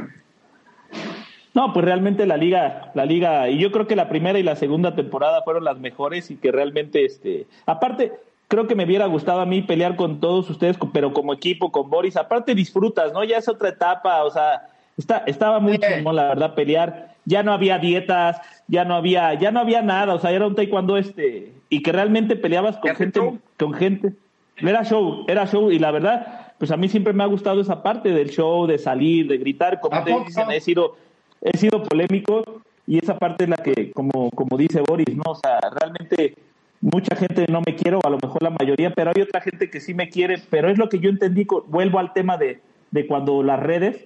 No, pues realmente la liga, la liga, y yo creo que la primera y la segunda temporada fueron las mejores y que realmente, este, aparte, creo que me hubiera gustado a mí pelear con todos ustedes, pero como equipo, con Boris, aparte disfrutas, ¿no? Ya es otra etapa, o sea, está, estaba muy chingón, la verdad, pelear. Ya no había dietas, ya no había, ya no había nada, o sea, era un taekwondo este, y que realmente peleabas con gente, con gente. Era show, era show, y la verdad, pues a mí siempre me ha gustado esa parte del show, de salir, de gritar, como te dicen, he sido he sido polémico y esa parte es la que, como, como dice Boris, ¿no? O sea, realmente mucha gente no me quiere, o a lo mejor la mayoría, pero hay otra gente que sí me quiere, pero es lo que yo entendí, vuelvo al tema de, de cuando las redes,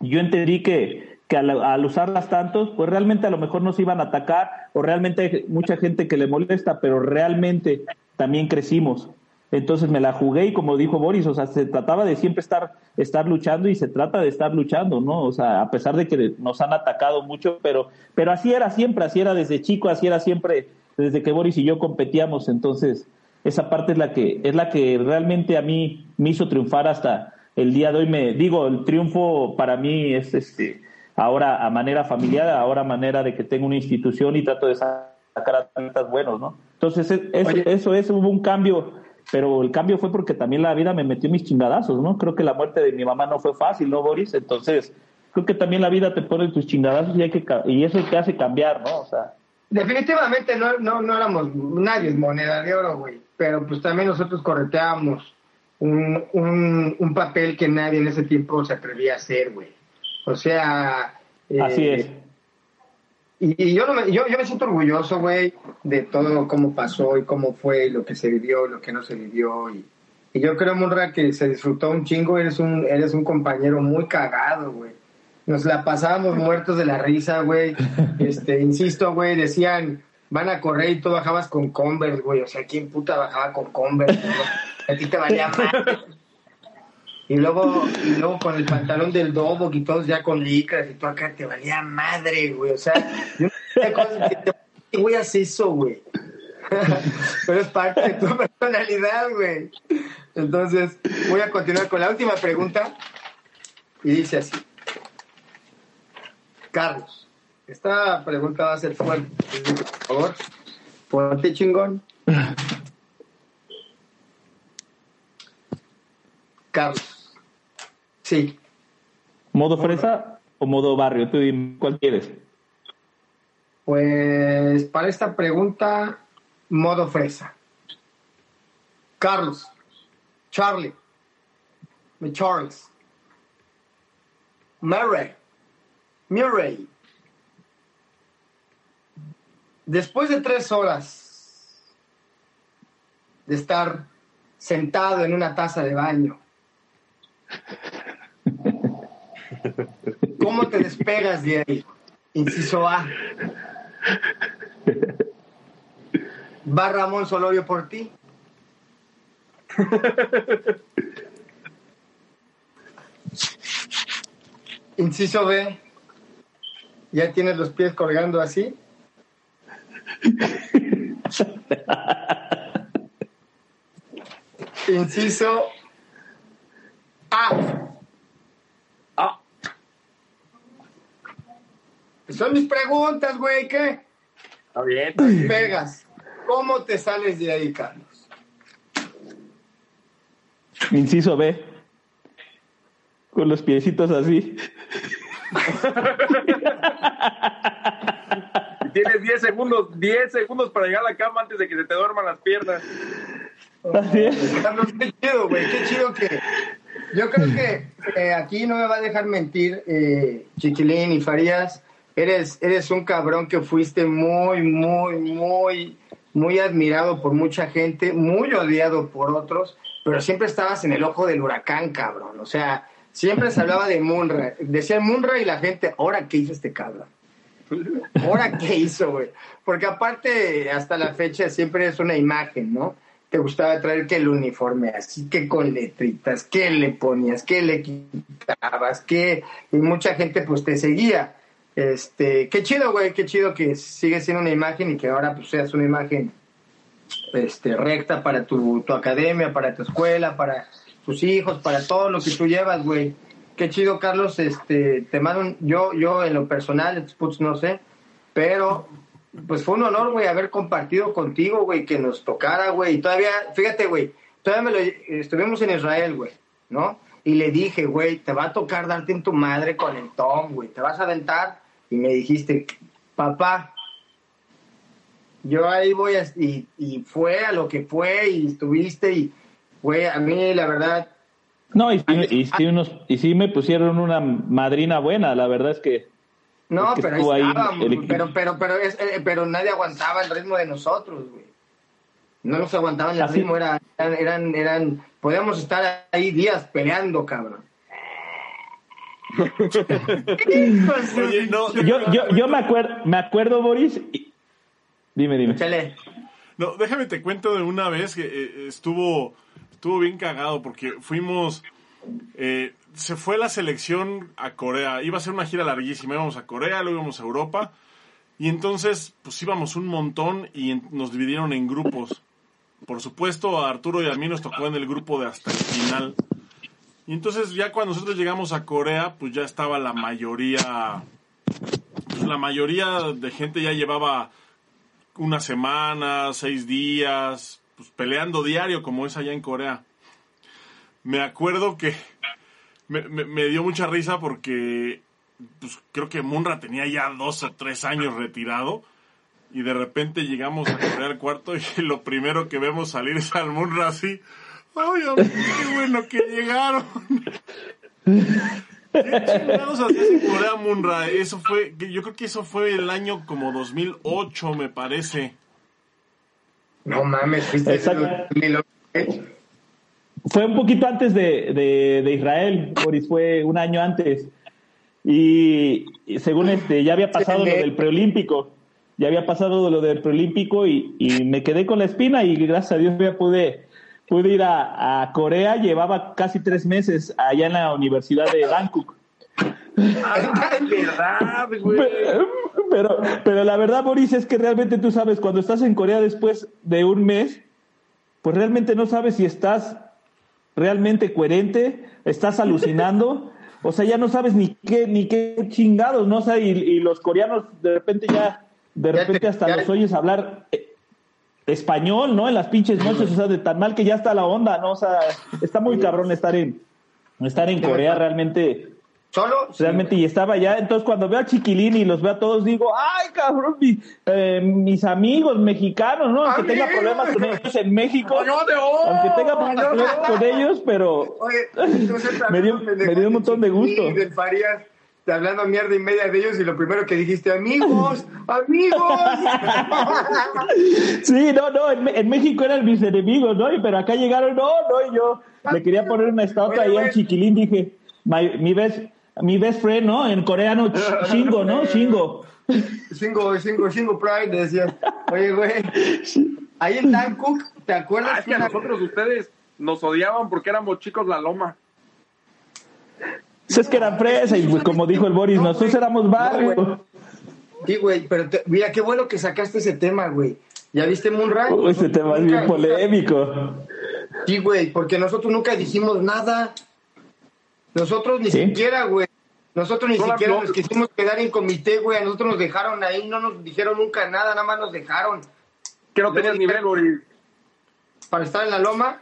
yo entendí que, que al, usarlas tantos, pues realmente a lo mejor nos iban a atacar, o realmente hay mucha gente que le molesta, pero realmente también crecimos. Entonces me la jugué y como dijo Boris, o sea, se trataba de siempre estar, estar luchando y se trata de estar luchando, ¿no? O sea, a pesar de que nos han atacado mucho, pero, pero así era siempre, así era desde chico, así era siempre desde que Boris y yo competíamos. Entonces, esa parte es la que, es la que realmente a mí me hizo triunfar hasta el día de hoy. Me digo, el triunfo para mí es este, ahora a manera familiar, ahora a manera de que tengo una institución y trato de sacar a tantas buenos, ¿no? Entonces, eso, eso es, hubo un cambio pero el cambio fue porque también la vida me metió mis chingadazos, ¿no? Creo que la muerte de mi mamá no fue fácil, ¿no, Boris? Entonces, creo que también la vida te pone tus chingadazos y, hay que, y eso te hace cambiar, ¿no? O sea... Definitivamente no, no, no éramos, nadie es moneda de oro, güey, pero pues también nosotros correteábamos un, un, un papel que nadie en ese tiempo se atrevía a hacer, güey. O sea... Así eh, es y, yo, no me, yo, yo me siento orgulloso, güey, de todo cómo pasó y cómo fue, y lo que se vivió, lo que no se vivió. Y, y yo creo, Munra, que se disfrutó un chingo. Eres un, eres un compañero muy cagado, güey. Nos la pasábamos muertos de la risa, güey. Este, insisto, güey, decían, van a correr y tú bajabas con Converse, güey. O sea, ¿quién puta bajaba con Converse? A ti te valía mal. Y luego, y luego con el pantalón del dobo y todos ya con licras y tú acá te valía madre, güey. O sea, yo no sé te güey, haces eso, güey. Pero es parte de tu personalidad, güey. Entonces, voy a continuar con la última pregunta. Y dice así. Carlos, esta pregunta va a ser fuerte. Por favor, ponte chingón. Carlos. Sí. ¿Modo fresa o modo barrio? Tú dime cuál quieres. Pues para esta pregunta, modo fresa. Carlos, Charlie, mi Charles, Murray, Murray. Después de tres horas de estar sentado en una taza de baño, ¿Cómo te despegas de ahí? Inciso A. ¿Va Ramón Solorio por ti? Inciso B. ¿Ya tienes los pies colgando así? Inciso A. Son mis preguntas, güey, ¿qué? Está bien. Pegas. ¿Cómo te sales de ahí, Carlos? Inciso B. Con los piecitos así. Tienes 10 segundos, 10 segundos para llegar a la cama antes de que se te duerman las piernas. Así es. Carlos, qué chido, güey, qué chido que... Yo creo que eh, aquí no me va a dejar mentir eh, Chiquilín y Farías eres, eres un cabrón que fuiste muy, muy, muy, muy admirado por mucha gente, muy odiado por otros, pero siempre estabas en el ojo del huracán, cabrón. O sea, siempre se hablaba de Munra. Decía Munra y la gente, ¿ahora qué hizo este cabrón? ¿Ahora qué hizo, güey? Porque aparte, hasta la fecha siempre es una imagen, ¿no? Te gustaba traer que el uniforme así, que con letritas, que le ponías, que le quitabas, que... Y mucha gente pues te seguía. Este, qué chido, güey, qué chido que sigue siendo una imagen y que ahora pues seas una imagen este, recta para tu, tu academia, para tu escuela, para tus hijos, para todo lo que tú llevas, güey. qué chido, Carlos. Este, te mando un- yo, yo en lo personal, pues no sé, pero pues fue un honor, güey, haber compartido contigo, güey, que nos tocara, güey. Y todavía, fíjate, güey, todavía me lo, estuvimos en Israel, güey, ¿no? Y le dije, güey, te va a tocar darte en tu madre con el Tom, güey, te vas a aventar. Y me dijiste, papá, yo ahí voy a, y, y fue a lo que fue y estuviste y, güey, a mí la verdad, No, y, sí- y, sí unos, y sí me pusieron una madrina buena, la verdad es que... no, Es que pero ahí estábamos, el pero, pero, pero, es, eh, pero nadie aguantaba el ritmo de nosotros, güey. No nos aguantaban el Así- ritmo, era, eran, eran, eran, podíamos estar ahí días peleando, cabrón. Oye, no, Yo, yo, yo me, acuerdo, me acuerdo, Boris... y- Dime, dime. Échale. No, déjame te cuento de una vez que eh, estuvo, estuvo bien cagado porque fuimos, eh, se fue la selección a Corea, iba a ser una gira larguísima, íbamos a Corea, luego íbamos a Europa y entonces pues íbamos un montón y en- nos dividieron en grupos. Por supuesto a Arturo y a mí nos tocó en el grupo de hasta el final. Y entonces ya cuando nosotros llegamos a Corea pues ya estaba la mayoría, pues la mayoría de gente ya llevaba una semana, seis días, pues peleando diario como es allá en Corea. Me acuerdo que me, dio mucha risa porque pues, creo que Munra tenía ya dos o tres años retirado y de repente llegamos a Corea al cuarto y lo primero que vemos salir es al Munra así. ¡Ay, qué bueno que llegaron! ¿Qué chingados hacías en Corea, Munra? Eso fue, yo creo que eso fue el año como 2008, me parece. No mames, fuiste Exacto. ni lo- Fue un poquito antes de, de, de Israel, Boris, fue un año antes. Y, y según este, ya había pasado lo del preolímpico. Ya había pasado lo del preolímpico y, y me quedé con la espina y gracias a Dios ya pude, pude ir a, a Corea. Llevaba casi tres meses allá en la Universidad de Bangkok. Ah, es verdad, güey. Pero, pero, la verdad, Boris, es que realmente tú sabes, cuando estás en Corea después de un mes, pues realmente no sabes si estás realmente coherente, estás alucinando, o sea, ya no sabes ni qué, ni qué chingados, ¿no? O sea, y, y los coreanos de repente ya, de Ya repente te- hasta ya- los oyes hablar eh, español, ¿no? En las pinches noches, o sea, de tan mal que ya está la onda, ¿no? O sea, está muy cabrón estar en, estar en Corea realmente. Solo, Realmente, y estaba allá, entonces cuando veo a Chiquilín y los veo a todos, digo, ay, cabrón, mi- eh, mis amigos mexicanos, ¿no? Aunque tenga problemas con ellos en México, ¡Yo de oro! aunque tenga problemas con ellos, pero Oye, entonces, Me dio- me dio un montón de gusto. Del Farías, hablando mierda y media de ellos y lo primero que dijiste, amigos, amigos. sí, no, no, en, en México eran mis enemigos, ¿no? Y- Pero acá llegaron, no, no, y yo le quería poner una estatua ahí al Chiquilín, dije, my- mi best, mi best friend, ¿no? En coreano, ch- Shingo, ¿no? Shingo. Singo, singo, singo pride, decías. Oye, güey, ahí en Bangkok, ¿te Ah, acuerdas es que a nosotros ustedes nos odiaban porque éramos chicos la loma. Pues es que eran fresa, y pues, como dijo el Boris, No, nosotros éramos No, barrio. güey. Sí, güey, pero te- mira, qué bueno que sacaste ese tema, güey. ¿Ya viste Moonrise? Uy, ese tema es bien Nunca- polémico. Sí, güey, porque nosotros nunca dijimos nada. Nosotros ni ¿Sí? siquiera, güey. Nosotros ni siquiera no- nos quisimos quedar en comité, güey. A nosotros nos dejaron ahí, no nos dijeron nunca nada, nada más nos dejaron. Que no tenías nivel, Boris. Para estar en la loma,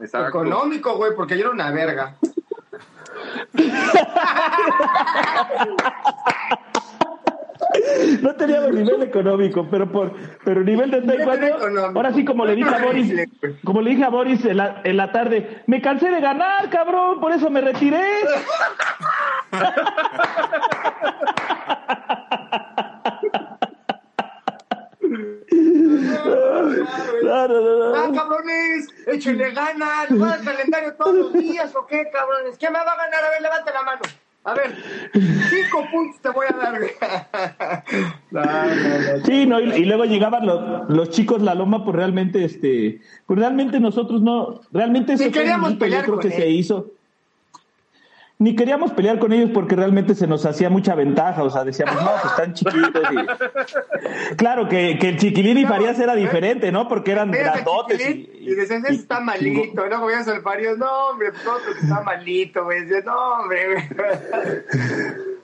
Exacto. económico, güey, porque yo era una verga. No teníamos nivel económico, pero por pero nivel de taekwondo. Ahora sí, como le dije a Boris, como le dije a Boris en la, en la tarde, me cansé de ganar, cabrón, por eso me retiré. No, no, no, ¡Ah, cabrones! ¡Échenle ganas! ¿Les va el calendario todos los días o qué, cabrones? ¿Quién me va a ganar? A ver, levante la mano. A ver, cinco puntos te voy a dar, güey. No, no, no. Sí, no, y, y luego llegaban los, los chicos la loma, pues realmente, este, pues realmente nosotros no, realmente eso Ni fue un queríamos yo pelear creo con que se él. hizo. Ni queríamos pelear con ellos porque realmente se nos hacía mucha ventaja, o sea, decíamos, no, pues están chiquitos. Y... Claro que, que el Chiquilín y Farías era diferente, ¿no? Porque eran grandotes. Y, y, decían, ese está malito, ¿no? Voy a el Farías, no, hombre, todo está malito, güey. No, hombre.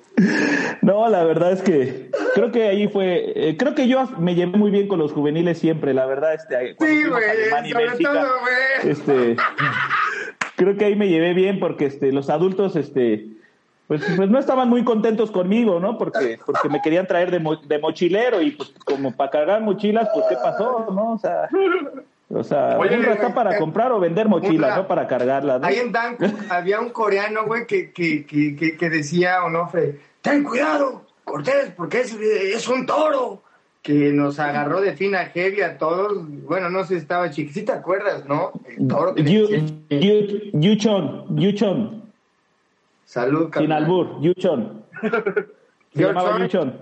No, la verdad es que creo que ahí fue, eh, creo que yo me llevé muy bien con los juveniles siempre, la verdad, este, sí, güey, sobre todo, güey. Este, creo que ahí me llevé bien porque este, los adultos, este, pues, pues no estaban muy contentos conmigo, ¿no? Porque, porque me querían traer de, de mochilero y pues como para cargar mochilas, pues ¿qué pasó, no? O sea, o sea, Oye, está para comprar o vender mochilas, no para cargarlas. ¿no? Ahí en Danco había un coreano, güey, que, que, que, que, decía, Onofre, ten cuidado, Cortés, porque es, es un toro que nos agarró de fina heavy a todos. Bueno, no sé si estaba chiquito. ¿Sí te acuerdas, no? El toro que Yuchon, Yuchon. Salud, Sin albur, Yuchon. Se llamaba Yuchon.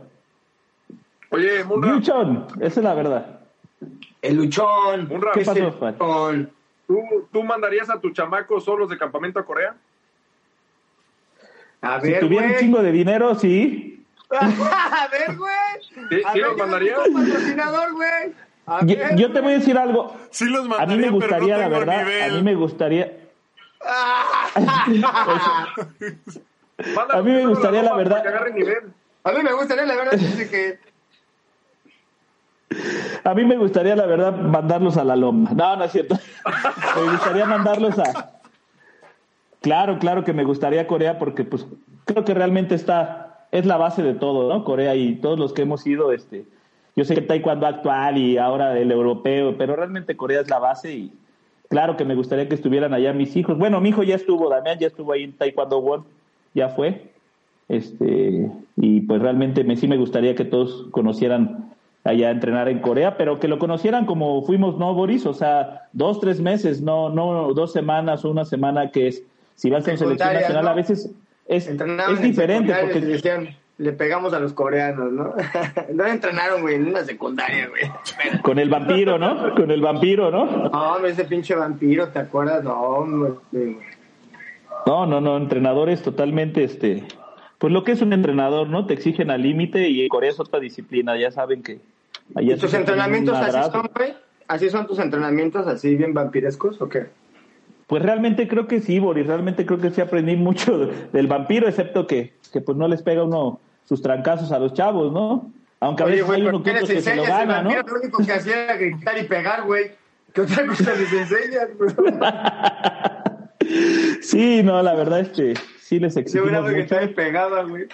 Oye, Munra. Yuchon, esa es la verdad. El luchón. Munra, ¿Qué pasó, ¿Tú, ¿Tú mandarías a tus chamacos solos de campamento a Corea? A ver, si tuviera un chingo de dinero, sí. A ver, güey. ¿Sí, ¿sí los mandaría? patrocinador, güey. Yo, yo, te voy a decir algo. Sí los mandaría, a mí me gustaría, pero no la verdad, nivel. a mí me gustaría. a mí me gustaría, la verdad. A mí me gustaría, la verdad, que. A mí me gustaría, la verdad, mandarlos a la loma. No, no es cierto. Me gustaría mandarlos a. Claro, claro que me gustaría Corea porque, pues, creo que realmente está, es la base de todo, ¿no? Corea y todos los que hemos ido, este, yo sé que taekwondo actual y ahora el europeo, pero realmente Corea es la base y claro que me gustaría que estuvieran allá mis hijos. Bueno, mi hijo ya estuvo, Damián ya estuvo ahí en Taekwondo World, ya fue. Este, y pues realmente me, sí me gustaría que todos conocieran allá entrenar en Corea, pero que lo conocieran como fuimos, ¿no, Boris? O sea, dos, tres meses, no, no dos semanas o una semana que es, si vas con selección nacional, ¿no? a veces es, es diferente. en Porque... Decían, le pegamos a los coreanos, ¿no? no entrenaron, güey, en una secundaria, güey. Con el vampiro, ¿no? Con el vampiro, ¿no? No, ese pinche vampiro, ¿te acuerdas? No, hombre. No, no, no, entrenadores totalmente, este, pues lo que es un entrenador, ¿no? Te exigen al límite y Corea es otra disciplina, ya saben que... ¿Y tus entrenamientos así son, güey? ¿Así son tus entrenamientos, así bien vampirescos o qué? Pues realmente creo que sí, Boris, realmente creo que sí aprendí mucho del vampiro, excepto que, que pues no les pega uno sus trancazos a los chavos, ¿no? Aunque a veces hay ¿pero uno que, que se lo gana, ¿no? lo único que hacía era gritar y pegar, güey. ¿Qué otra cosa les enseñas, sí, no, la verdad es que sí les exigimos güey mucho. gritaba y pegaba, güey.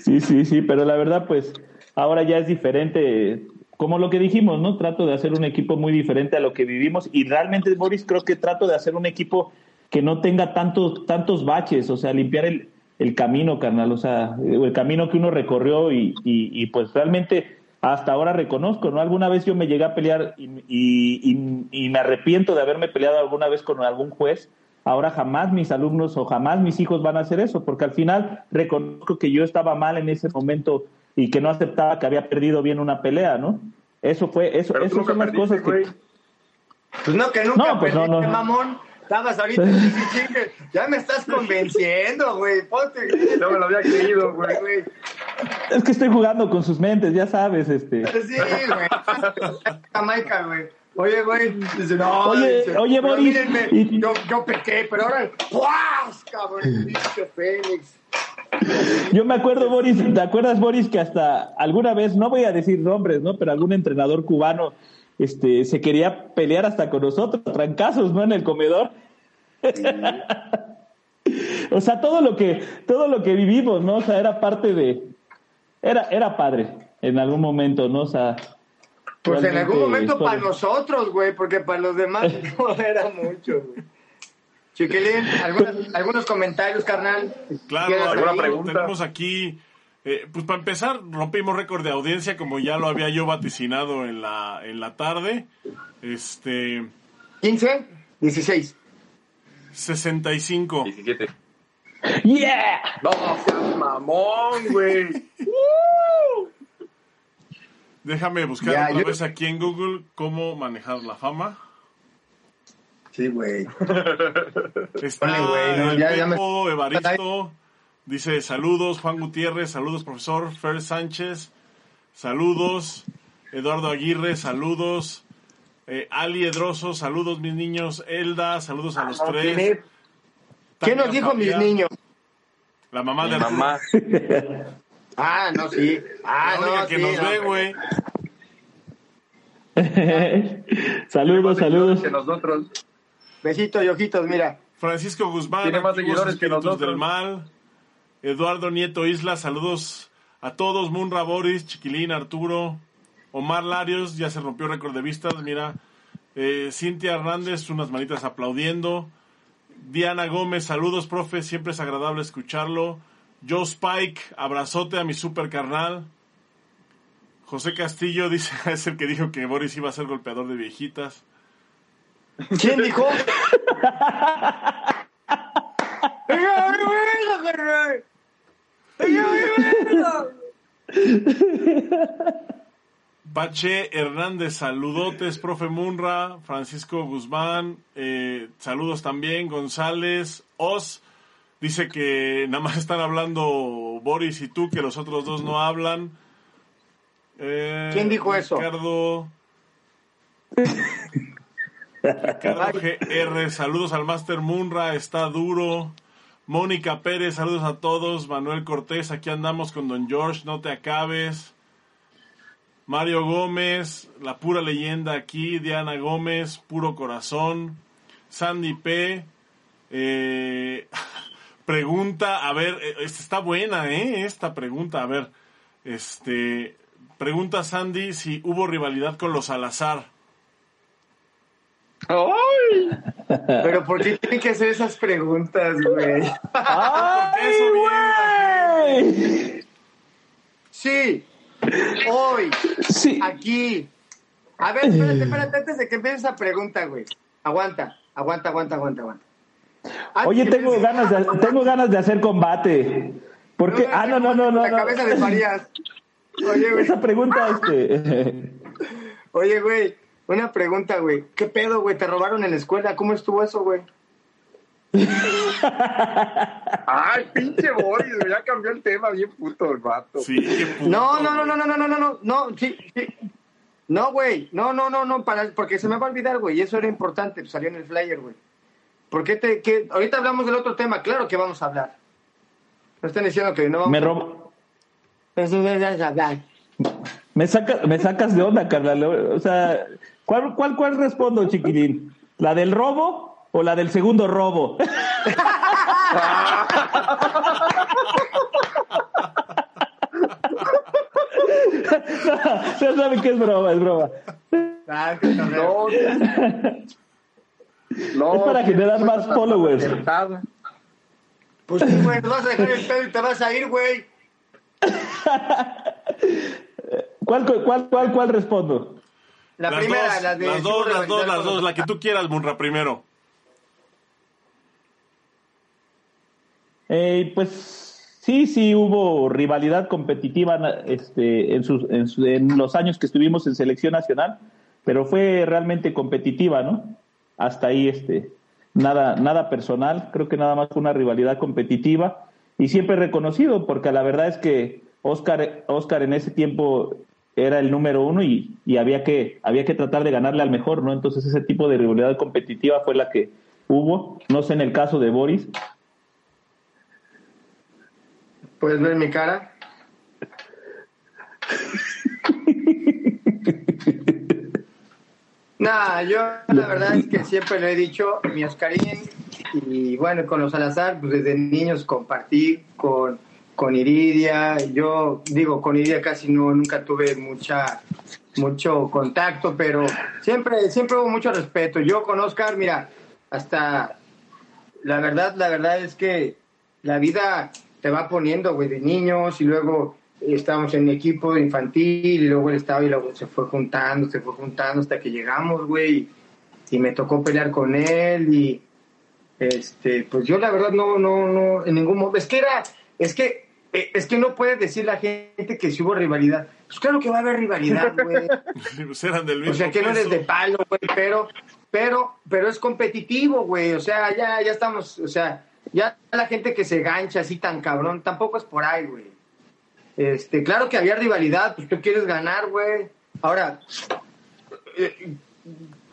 Sí, sí, sí, pero la verdad, pues ahora ya es diferente. Como lo que dijimos, ¿no? Trato de hacer un equipo muy diferente a lo que vivimos y realmente, Boris, creo que trato de hacer un equipo que no tenga tantos, tantos baches, o sea, limpiar el, el camino, carnal, o sea, el camino que uno recorrió y, y, y, pues realmente hasta ahora reconozco, ¿no? Alguna vez yo me llegué a pelear y me arrepiento de haberme peleado alguna vez con algún juez, ahora jamás mis alumnos o jamás mis hijos van a hacer eso, porque al final reconozco que yo estaba mal en ese momento y que no aceptaba que había perdido bien una pelea, ¿no? Eso fue, eso, eso son las perdiste, cosas que... Pues no, que nunca No, pues perdiste, no. mamón. Estabas ahorita. Ya me estás convenciendo, güey. Ponte. No me lo había creído, güey. güey. Es que estoy jugando con sus mentes, ya sabes, este... Sí, güey. Jamaica, güey. Oye, güey. Dice, no. Oye, dice, oye, Boris, mírenme, y- yo, yo pequé, pero ahora. ¡Puas! Cabrón, pinche Fénix. Yo me acuerdo, Boris, ¿te acuerdas, Boris, que hasta alguna vez, no voy a decir nombres, ¿no? Pero algún entrenador cubano este, se quería pelear hasta con nosotros, trancazos, ¿no? En el comedor. o sea, todo lo que, todo lo que vivimos, ¿no? O sea, era parte de, era, era padre en algún momento, ¿no? O sea, Pues en algún momento para nosotros, güey, porque para los demás no era mucho, güey. Chiquilín, algunos, algunos comentarios, carnal. Claro, ¿Quieres ¿Alguna pregunta? tenemos aquí, eh, pues para empezar, rompimos récord de audiencia como ya lo había yo vaticinado en la, en la tarde. Este, 15, 16. 65. 17. ¡Yeah! No, seas mamón, güey. Déjame buscar Ya, otra yo- vez aquí en Google cómo manejar la fama. Sí, güey. Está güey, no, el ya- ya me- Pepo Evaristo, dice saludos, Juan Gutiérrez, saludos profesor, Fer Sánchez, saludos, Eduardo Aguirre, saludos, eh, Ali Edroso, saludos mis niños, Elda, saludos a los tres. ¿Quién Tania nos dijo mis niños? La mamá Mi de Arturo. mamá. Ah, no, sí. Ah, La única no, que sí, nos no, ve, güey. saludos, saludos. Que nosotros. Besitos y ojitos, mira. Francisco Guzmán, Tiene más seguidores que nosotros. del mal. Eduardo Nieto Isla, saludos a todos. Munra Boris, Chiquilín, Arturo. Omar Larios, ya se rompió récord de vistas, mira. Eh, Cintia Hernández, unas manitas aplaudiendo. Diana Gómez, saludos, profe, siempre es agradable escucharlo. Joe Spike, abrazote a mi super carnal. José Castillo dice, es el que dijo que Boris iba a ser golpeador de viejitas. ¿Quién dijo? Pache Hernández, saludotes, profe Munra, Francisco Guzmán, eh, saludos también, González, Os, dice que nada más están hablando Boris y tú, que los otros dos no hablan. Eh, ¿Quién dijo eso? Ricardo. Ricardo GR, saludos al Master Munra, está duro. Mónica Pérez, saludos a todos. Manuel Cortés, aquí andamos con Don George, no te acabes. Mario Gómez, la pura leyenda aquí. Diana Gómez, puro corazón. Sandy P. eh, pregunta, a ver, eh, esta está buena, ¿eh? Esta pregunta, a ver. Este, pregunta Sandy si hubo rivalidad con los Salazar. ¡Ay! Pero ¿por qué tienen que hacer esas preguntas, güey? ¡Ay! Sí, hoy, Sí. aquí. A ver, espérate, espérate, antes de que empiece esa pregunta, güey. Aguanta, aguanta, aguanta, aguanta, aguanta. Antes Oye, tengo ganas de, tengo ganas de hacer combate. Porque, ah, no, no, no, no. La no. cabeza de Farías. Oye, güey. Esa pregunta, este. Oye, güey, una pregunta, güey. ¿Qué pedo, güey? ¿Te robaron en la escuela? ¿Cómo estuvo eso, güey? ¡Ay, pinche Boris! Ya cambió el tema, bien puto el vato. Sí, qué puto, No, no, no, no, no, no, no, no, no, no, sí, sí. No, güey, no, no, no, no, para, porque se me va a olvidar, güey, y eso era importante, pues, salió en el flyer, güey. ¿Por qué te, qué? Ahorita hablamos del otro tema, claro que vamos a hablar. No están diciendo que no vamos Me, a ro- Eso es hablar. me, saca, me sacas de onda, carnal. O sea, ¿cuál, cuál, cuál respondo, chiquilín? ¿La del robo o la del segundo robo? no, saben que es broma, es broma. Ah. No, no, Es para generar más followers. Pues sí, güey, te vas a dejar el pedo y te vas a ir, güey. ¿Cuál, cuál, cuál, cuál respondo? La las primera, dos, la de... las dos, las dos, las dos, la que tú quieras, Munra, primero. Eh, pues sí, sí hubo rivalidad competitiva este, en, sus, en, su- en los años que estuvimos en selección nacional, pero fue realmente competitiva, ¿no? Hasta ahí, este, nada, nada personal, creo que nada más fue una rivalidad competitiva y siempre reconocido, porque la verdad es que Oscar, Oscar en ese tiempo era el número uno y, y había que había que tratar de ganarle al mejor, ¿no? Entonces ese tipo de rivalidad competitiva fue la que hubo, no sé en el caso de Boris, ¿Puedes ver mi cara? Nah, yo la verdad es que siempre lo he dicho, mi Oscarín, y bueno, con los Salazar, pues desde niños compartí con, con Iridia, yo digo, con Iridia casi no, nunca tuve mucha, mucho contacto, pero siempre, siempre hubo mucho respeto. Yo con Oscar, mira, hasta, la verdad, la verdad es que la vida te va poniendo, güey, de niños y luego estábamos en equipo infantil y luego él estaba y luego se fue juntando, se fue juntando hasta que llegamos, güey, y me tocó pelear con él y este, pues yo la verdad no, no, no, en ningún momento, es que era, es que, eh, es que no puede decir la gente que si hubo rivalidad. Pues claro que va a haber rivalidad, güey. Pues eran del mismo O sea que no eres de palo, güey, pero pero, pero es competitivo, güey. O sea, ya, ya estamos, o sea, ya la gente que se gancha así tan cabrón, tampoco es por ahí, güey. Este, claro que había rivalidad, pues tú quieres ganar, güey. Ahora, eh,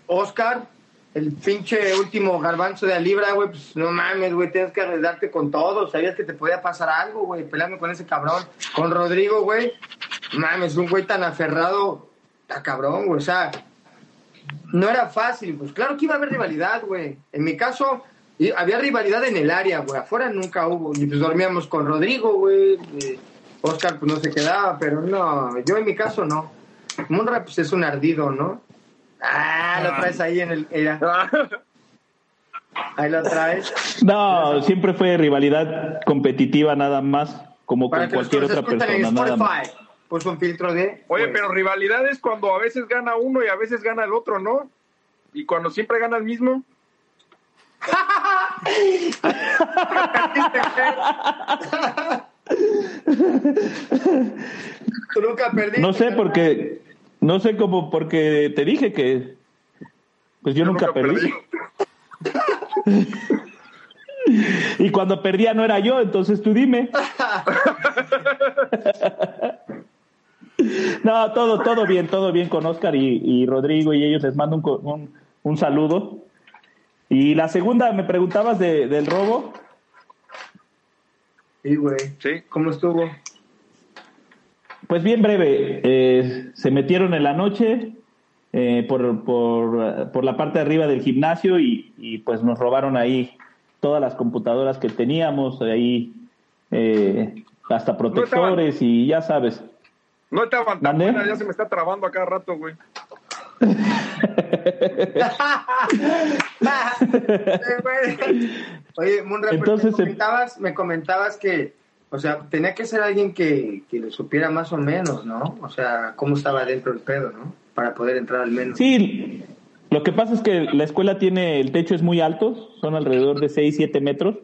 Oscar, el pinche último garbanzo de la libra, güey, pues no mames, güey, tienes que arreglarte con todo. Sabías que te podía pasar algo, güey, peleando con ese cabrón. Con Rodrigo, güey, mames, un güey tan aferrado, está cabrón, güey. O sea, no era fácil, pues claro que iba a haber rivalidad, güey. En mi caso, había rivalidad en el área, güey. Afuera nunca hubo. Y pues dormíamos con Rodrigo, güey. Oscar, pues no se quedaba, pero no, yo en mi caso no. Munra, pues es un ardido, ¿no? Ah, lo traes ahí en el. Ahí lo traes. No, siempre fue rivalidad competitiva nada más, como con cualquier otra persona. Nada más. Puso un filtro de. Oye, pues. pero rivalidad es cuando a veces gana uno y a veces gana el otro, ¿no? Y cuando siempre gana el mismo. Tú nunca perdiste. No sé porque no sé cómo porque te dije que pues yo, nunca, perdí. y cuando perdía no era yo, entonces tú dime. no, todo, todo bien, todo bien con Oscar y, Rodrigo y ellos les mando un, un, saludo. Y la segunda, me preguntabas de, del robo. Sí, güey. Sí. ¿Cómo estuvo? Pues bien breve. Eh, se metieron en la noche eh, por, por, por, la parte de arriba del gimnasio y, pues nos robaron ahí todas las computadoras que teníamos, ahí eh, hasta protectores y ya sabes. No estaban tan ya se me está trabando a cada rato, güey. Oye, Munra, Entonces, me, comentabas, me comentabas que, o sea, tenía que ser alguien que, que lo supiera más o menos, ¿no? O sea, cómo estaba dentro el pedo, ¿no? Para poder entrar al menos. Sí, lo que pasa es que la escuela tiene, el techo es muy alto, son alrededor de 6, 7 metros.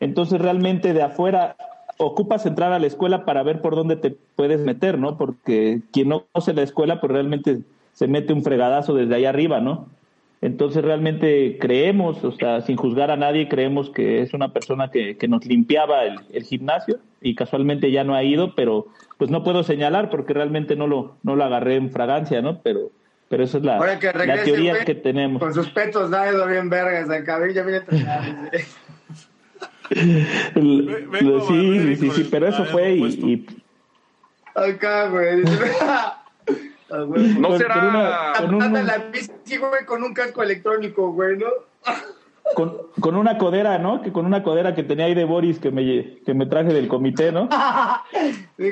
Entonces realmente de afuera ocupas entrar a la escuela para ver por dónde te puedes meter, ¿no? Porque quien no conoce la escuela, pues realmente se mete un fregadazo desde ahí arriba, ¿no? Entonces realmente creemos, o sea, sin juzgar a nadie, creemos que es una persona que, que nos limpiaba el, gimnasio y casualmente ya no ha ido, pero pues no puedo señalar porque realmente no lo, no lo agarré en fragancia, ¿no? Pero, pero esa es la, la teoría que tenemos. Con sus petos dado bien vergas, el cabello viene sí, sí, sí, pero eso fue y, y... Acá, güey. No será. Con, una, la bici, güey, con un casco electrónico, güey, ¿no? Con, con, una codera, ¿no? Que con una codera que tenía ahí de Boris que me, que me traje del comité, ¿no? y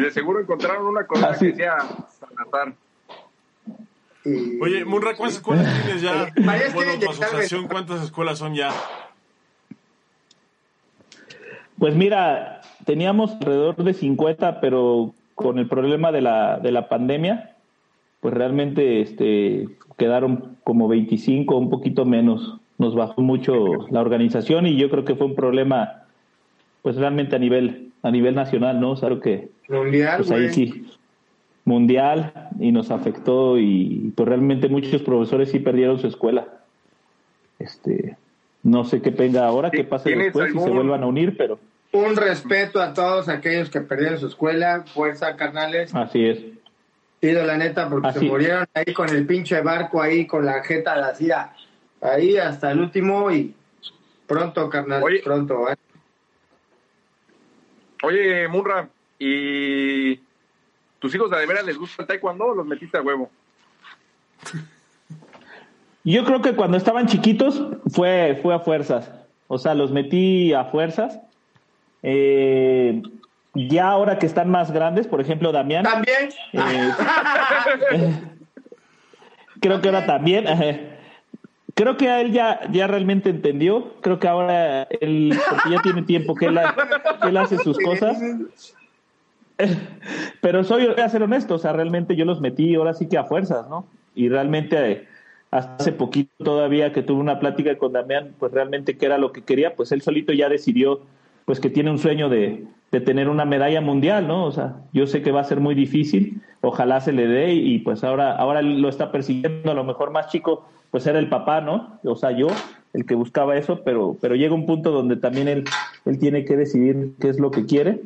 de seguro encontraron una codera que decía Salazar. Oye, Munra, ¿cuántas escuelas tienes ya? Bueno, tu asociación, ¿cuántas escuelas son ya? Pues mira, teníamos alrededor de 50, pero con el problema de la, de la pandemia, pues realmente este, quedaron como 25, un poquito menos. Nos bajó mucho la organización y yo creo que fue un problema, pues realmente a nivel, a nivel nacional, ¿no? O que mundial, pues ahí sí, mundial y nos afectó y pues realmente muchos profesores sí perdieron su escuela. Este, no sé qué venga ahora, qué pase después, si se vuelvan a unir, pero un respeto a todos aquellos que perdieron su escuela, fuerza, carnales. Así es. Pido la neta porque se murieron ahí con el pinche barco, ahí con la jeta de la ahí hasta el último y pronto, carnal, pronto. ¿eh? Oye, Munra, ¿y tus hijos de veras les gusta el taekwondo o los metiste a huevo? Yo creo que cuando estaban chiquitos fue, fue a fuerzas. O sea, los metí a fuerzas eh, ya ahora que están más grandes, por ejemplo, Damián. También. Eh, creo que ahora también. creo que a él ya, ya realmente entendió. Creo que ahora él, porque ya tiene tiempo que él, él hace sus cosas. Pero soy, voy a ser honesto, o sea, realmente yo los metí ahora sí que a fuerzas, ¿no? Y realmente hasta hace poquito todavía que tuve una plática con Damián, pues realmente qué era lo que quería, pues él solito ya decidió pues que tiene un sueño de, de tener una medalla mundial, ¿no? O sea, yo sé que va a ser muy difícil, ojalá se le dé y, pues ahora, ahora lo está persiguiendo, a lo mejor más chico, pues era el papá, ¿no? O sea, yo, el que buscaba eso, pero, pero llega un punto donde también él, él tiene que decidir qué es lo que quiere.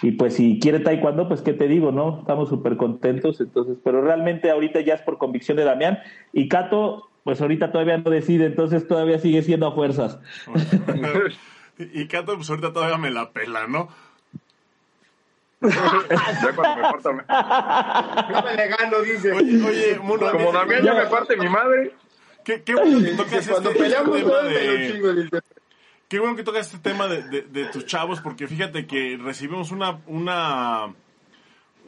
Y pues si quiere taekwondo, pues qué te digo, ¿no? Estamos súper contentos, entonces, pero realmente ahorita ya es por convicción de Damián. Y Cato, pues ahorita todavía no decide, entonces todavía sigue siendo a fuerzas. y Cato, pues ahorita todavía me la pela, ¿no? ya cuando me parta. No me le gano, dice. Oye, oye Muno, Como Damián ya me parte mi madre. Qué, qué bueno que tocas Cuando este, este peleamos tema me lo de... chingo, dice. Qué bueno que tocas este tema de, de, de tus chavos, porque fíjate que recibimos una, una,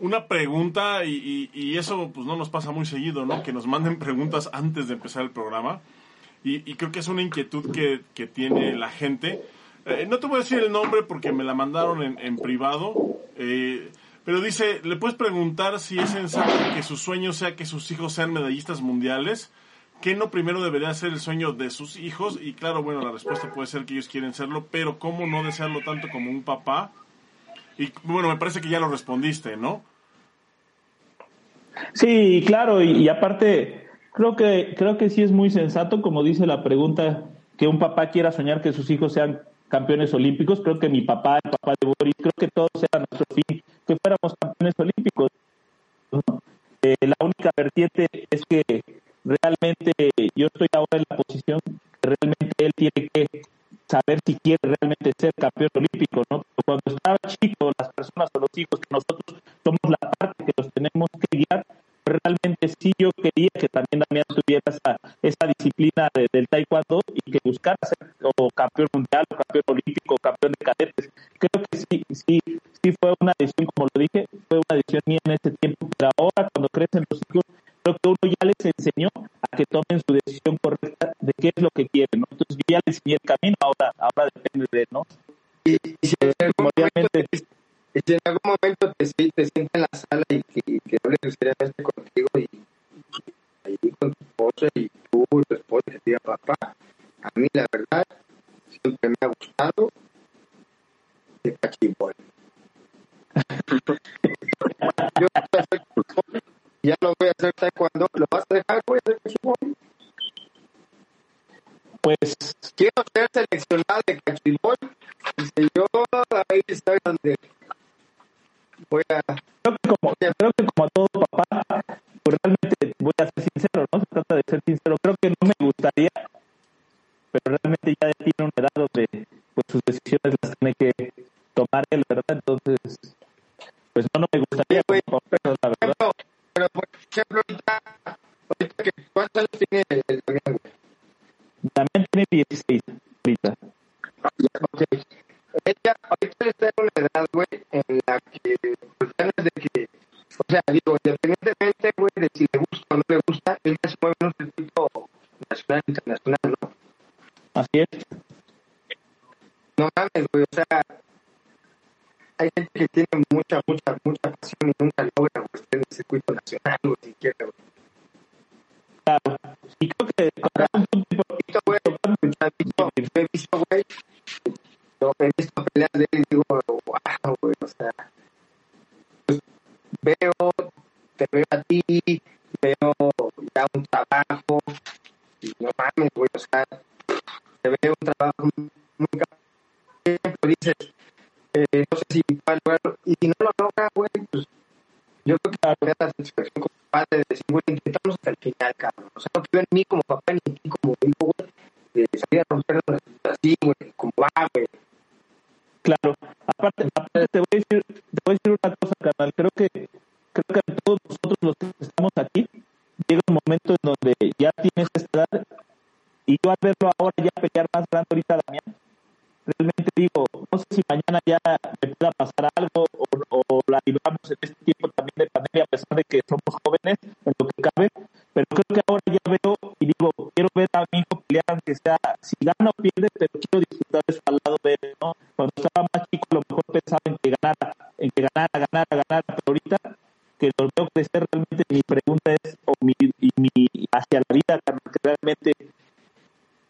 una pregunta y, y, y eso pues no nos pasa muy seguido, ¿no? Que nos manden preguntas antes de empezar el programa. Y, y creo que es una inquietud que, que tiene la gente. Eh, no te voy a decir el nombre porque me la mandaron en, en privado. eh, pero dice, le puedes preguntar si es sensato que su sueño sea que sus hijos sean medallistas mundiales. ¿Qué no primero debería ser el sueño de sus hijos? Y claro, bueno, la respuesta puede ser que ellos quieren serlo, pero ¿cómo no desearlo tanto como un papá? Y bueno, me parece que ya lo respondiste, ¿no? Sí, claro, y, y aparte, creo que, creo que sí es muy sensato, como dice la pregunta, que un papá quiera soñar que sus hijos sean campeones olímpicos. Creo que mi papá, el papá de Boris, creo que todos era nuestro fin, que fuéramos campeones olímpicos. Eh, la única vertiente es que realmente yo estoy ahora en la posición que realmente él tiene que saber si quiere realmente ser campeón olímpico, ¿no? Cuando estaba chico, las personas o los hijos que nosotros somos la parte que los tenemos que guiar, realmente sí yo quería que también Damián tuviera esa, esa disciplina de- del taekwondo y que buscara ser o campeón mundial, o campeón olímpico, o campeón de cadetes. Creo que sí, sí, sí fue una decisión, como lo dije, fue una decisión mía en ese tiempo, pero ahora cuando crecen los hijos, creo que uno ya les enseñó a que tomen su decisión correcta de qué es lo que quieren, ¿no? Entonces yo ya les enseñé el camino, ahora, ahora depende de él, ¿no? Y, y si y si en algún momento te, te sienta en la sala y que, y que hable seriamente contigo y, ahí con tu esposa y tú, tu esposa, te diga, papá, a mí la verdad que tiene mucha, mucha, mucha pasión y nunca logra estar en el circuito nacional, güey, siquiera, claro y creo que tocar un Visto, güey, yo he visto, güey, he visto peleas de él y digo, wow, güey, o sea, pues, veo, te veo a ti, veo ya un trabajo, y no mames, güey, o sea, te veo un trabajo muy cabrón. Por ejemplo, dices, eh, no sé si va a lograrlo, y si no lo logra, güey, pues yo creo que la satisfacción como padre de decir, güey, intentamos hasta el final, cabrón. O sea, no en mí como papá ni en ti como hijo, güey, de salir a romper así, güey, como va. Claro, aparte, aparte te voy a decir, te voy a decir una cosa, carnal. Creo que, creo que a todos nosotros los que estamos aquí, llega un momento en donde ya tienes esta edad y yo al verlo ahora ya pelear más grande ahorita Damián, realmente digo, no sé si mañana ya me pueda pasar algo o, la libramos en este tiempo también de pandemia a pesar de que somos jóvenes en lo que cabe, pero creo que ahora ya veo y digo, quiero ver a mi hijo pelear aunque sea, si gana o pierde, pero quiero disfrutar eso al lado de él, ¿no? Cuando estaba más chico lo mejor pensaba en que ganara, en que ganara, ganara, ganara, pero ahorita que lo veo crecer realmente mi pregunta es, o mi, y mi hacia la vida, que realmente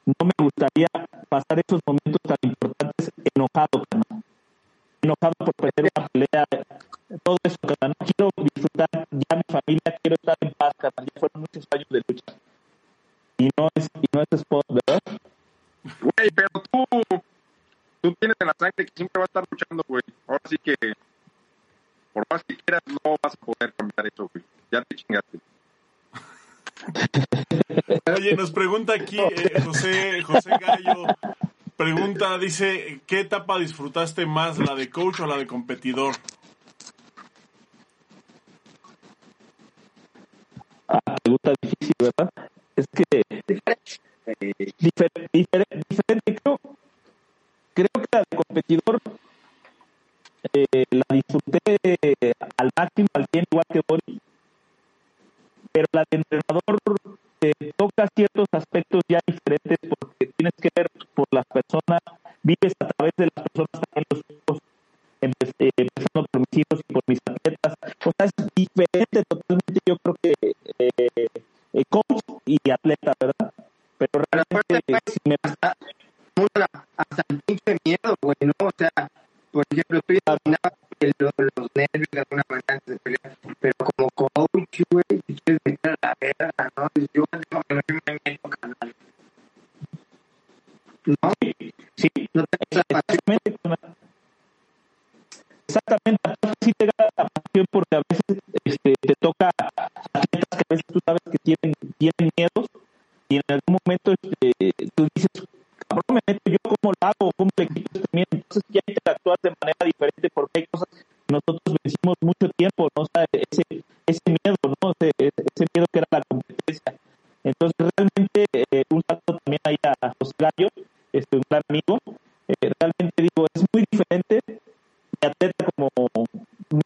no me gustaría pasar esos momentos tan importantes enojado, enojado por perder una pelea, todo eso. No quiero disfrutar ya mi familia, quiero estar en paz, carnal. Ya fueron muchos años de lucha. Y no es, y no es spot, ¿verdad? Güey, pero tú, tú tienes en la sangre que siempre va a estar luchando, güey. Ahora sí que, por más que quieras, no vas a poder cambiar eso. Ya te chingaste. Oye, nos pregunta aquí eh, José, José Gallo, pregunta, dice, ¿qué etapa disfrutaste más, la de coach o la de competidor? Ah, pregunta difícil, ¿verdad? Es que difer, difer, diferente, creo, creo que la de competidor eh, la disfruté al máximo, al 100, igual que pero la de entrenador te toca ciertos aspectos ya diferentes porque tienes que ver por las personas, vives a través de las personas también los hijos, eh, empezando por mis hijos y por mis atletas, o sea, es diferente totalmente, yo creo que eh, eh, coach y atleta, ¿verdad? Pero realmente, si me... hasta, hasta el pinche miedo, güey, ¿no? O sea, por ejemplo, dominabas los, los nervios de alguna manera antes de pelear, pero como coach, güey, si quieres meter a la verga, ¿no? Yo me meto, canal. ¿No? Sí, No te la pasión. exactamente. sí te gana la pasión porque a veces este, te toca atletas que a veces tú sabes que tienen, tienen miedos y en algún momento este, tú dices, yo cómo lo hago, cómo le quito este miedo. Entonces ya interactúas de manera diferente porque hay cosas que nosotros vencimos mucho tiempo, ¿no? O ese, ese miedo, ¿no? Ese, miedo que era la competencia. Entonces realmente eh, un saludo también ahí a José Gallo, este, un gran amigo. Eh, realmente digo, es muy diferente mi atleta como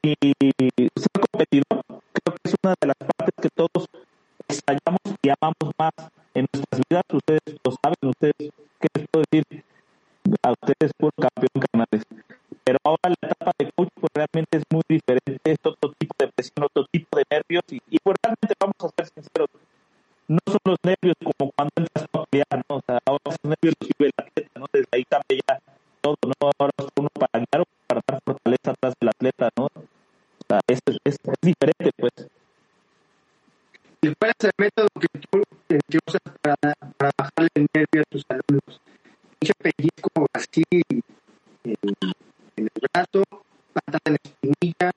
mi ser competidor, creo que es una de las partes que todos extrañamos y amamos más en nuestras vidas. Ustedes lo saben, ustedes, ¿qué les puedo decir? A ustedes por campeón canales. Pero ahora la etapa de coach pues realmente es muy diferente, es otro tipo de presión, otro tipo de nervios y, y pues realmente vamos a ser sinceros, no son los nervios como cuando entras a pelear, ¿no? O sea, ahora esos nervios los vive el atleta, ¿no? Desde ahí cambia ya todo, ¿no? Ahora es uno para guiar o para dar fortaleza atrás del atleta, ¿no? O sea, es, es, es diferente, pues. ¿Y cuál es el método que tú eh, que usas para, nervio a tus alumnos? Pinche pellizco así en, en el brazo, patada en la espinilla,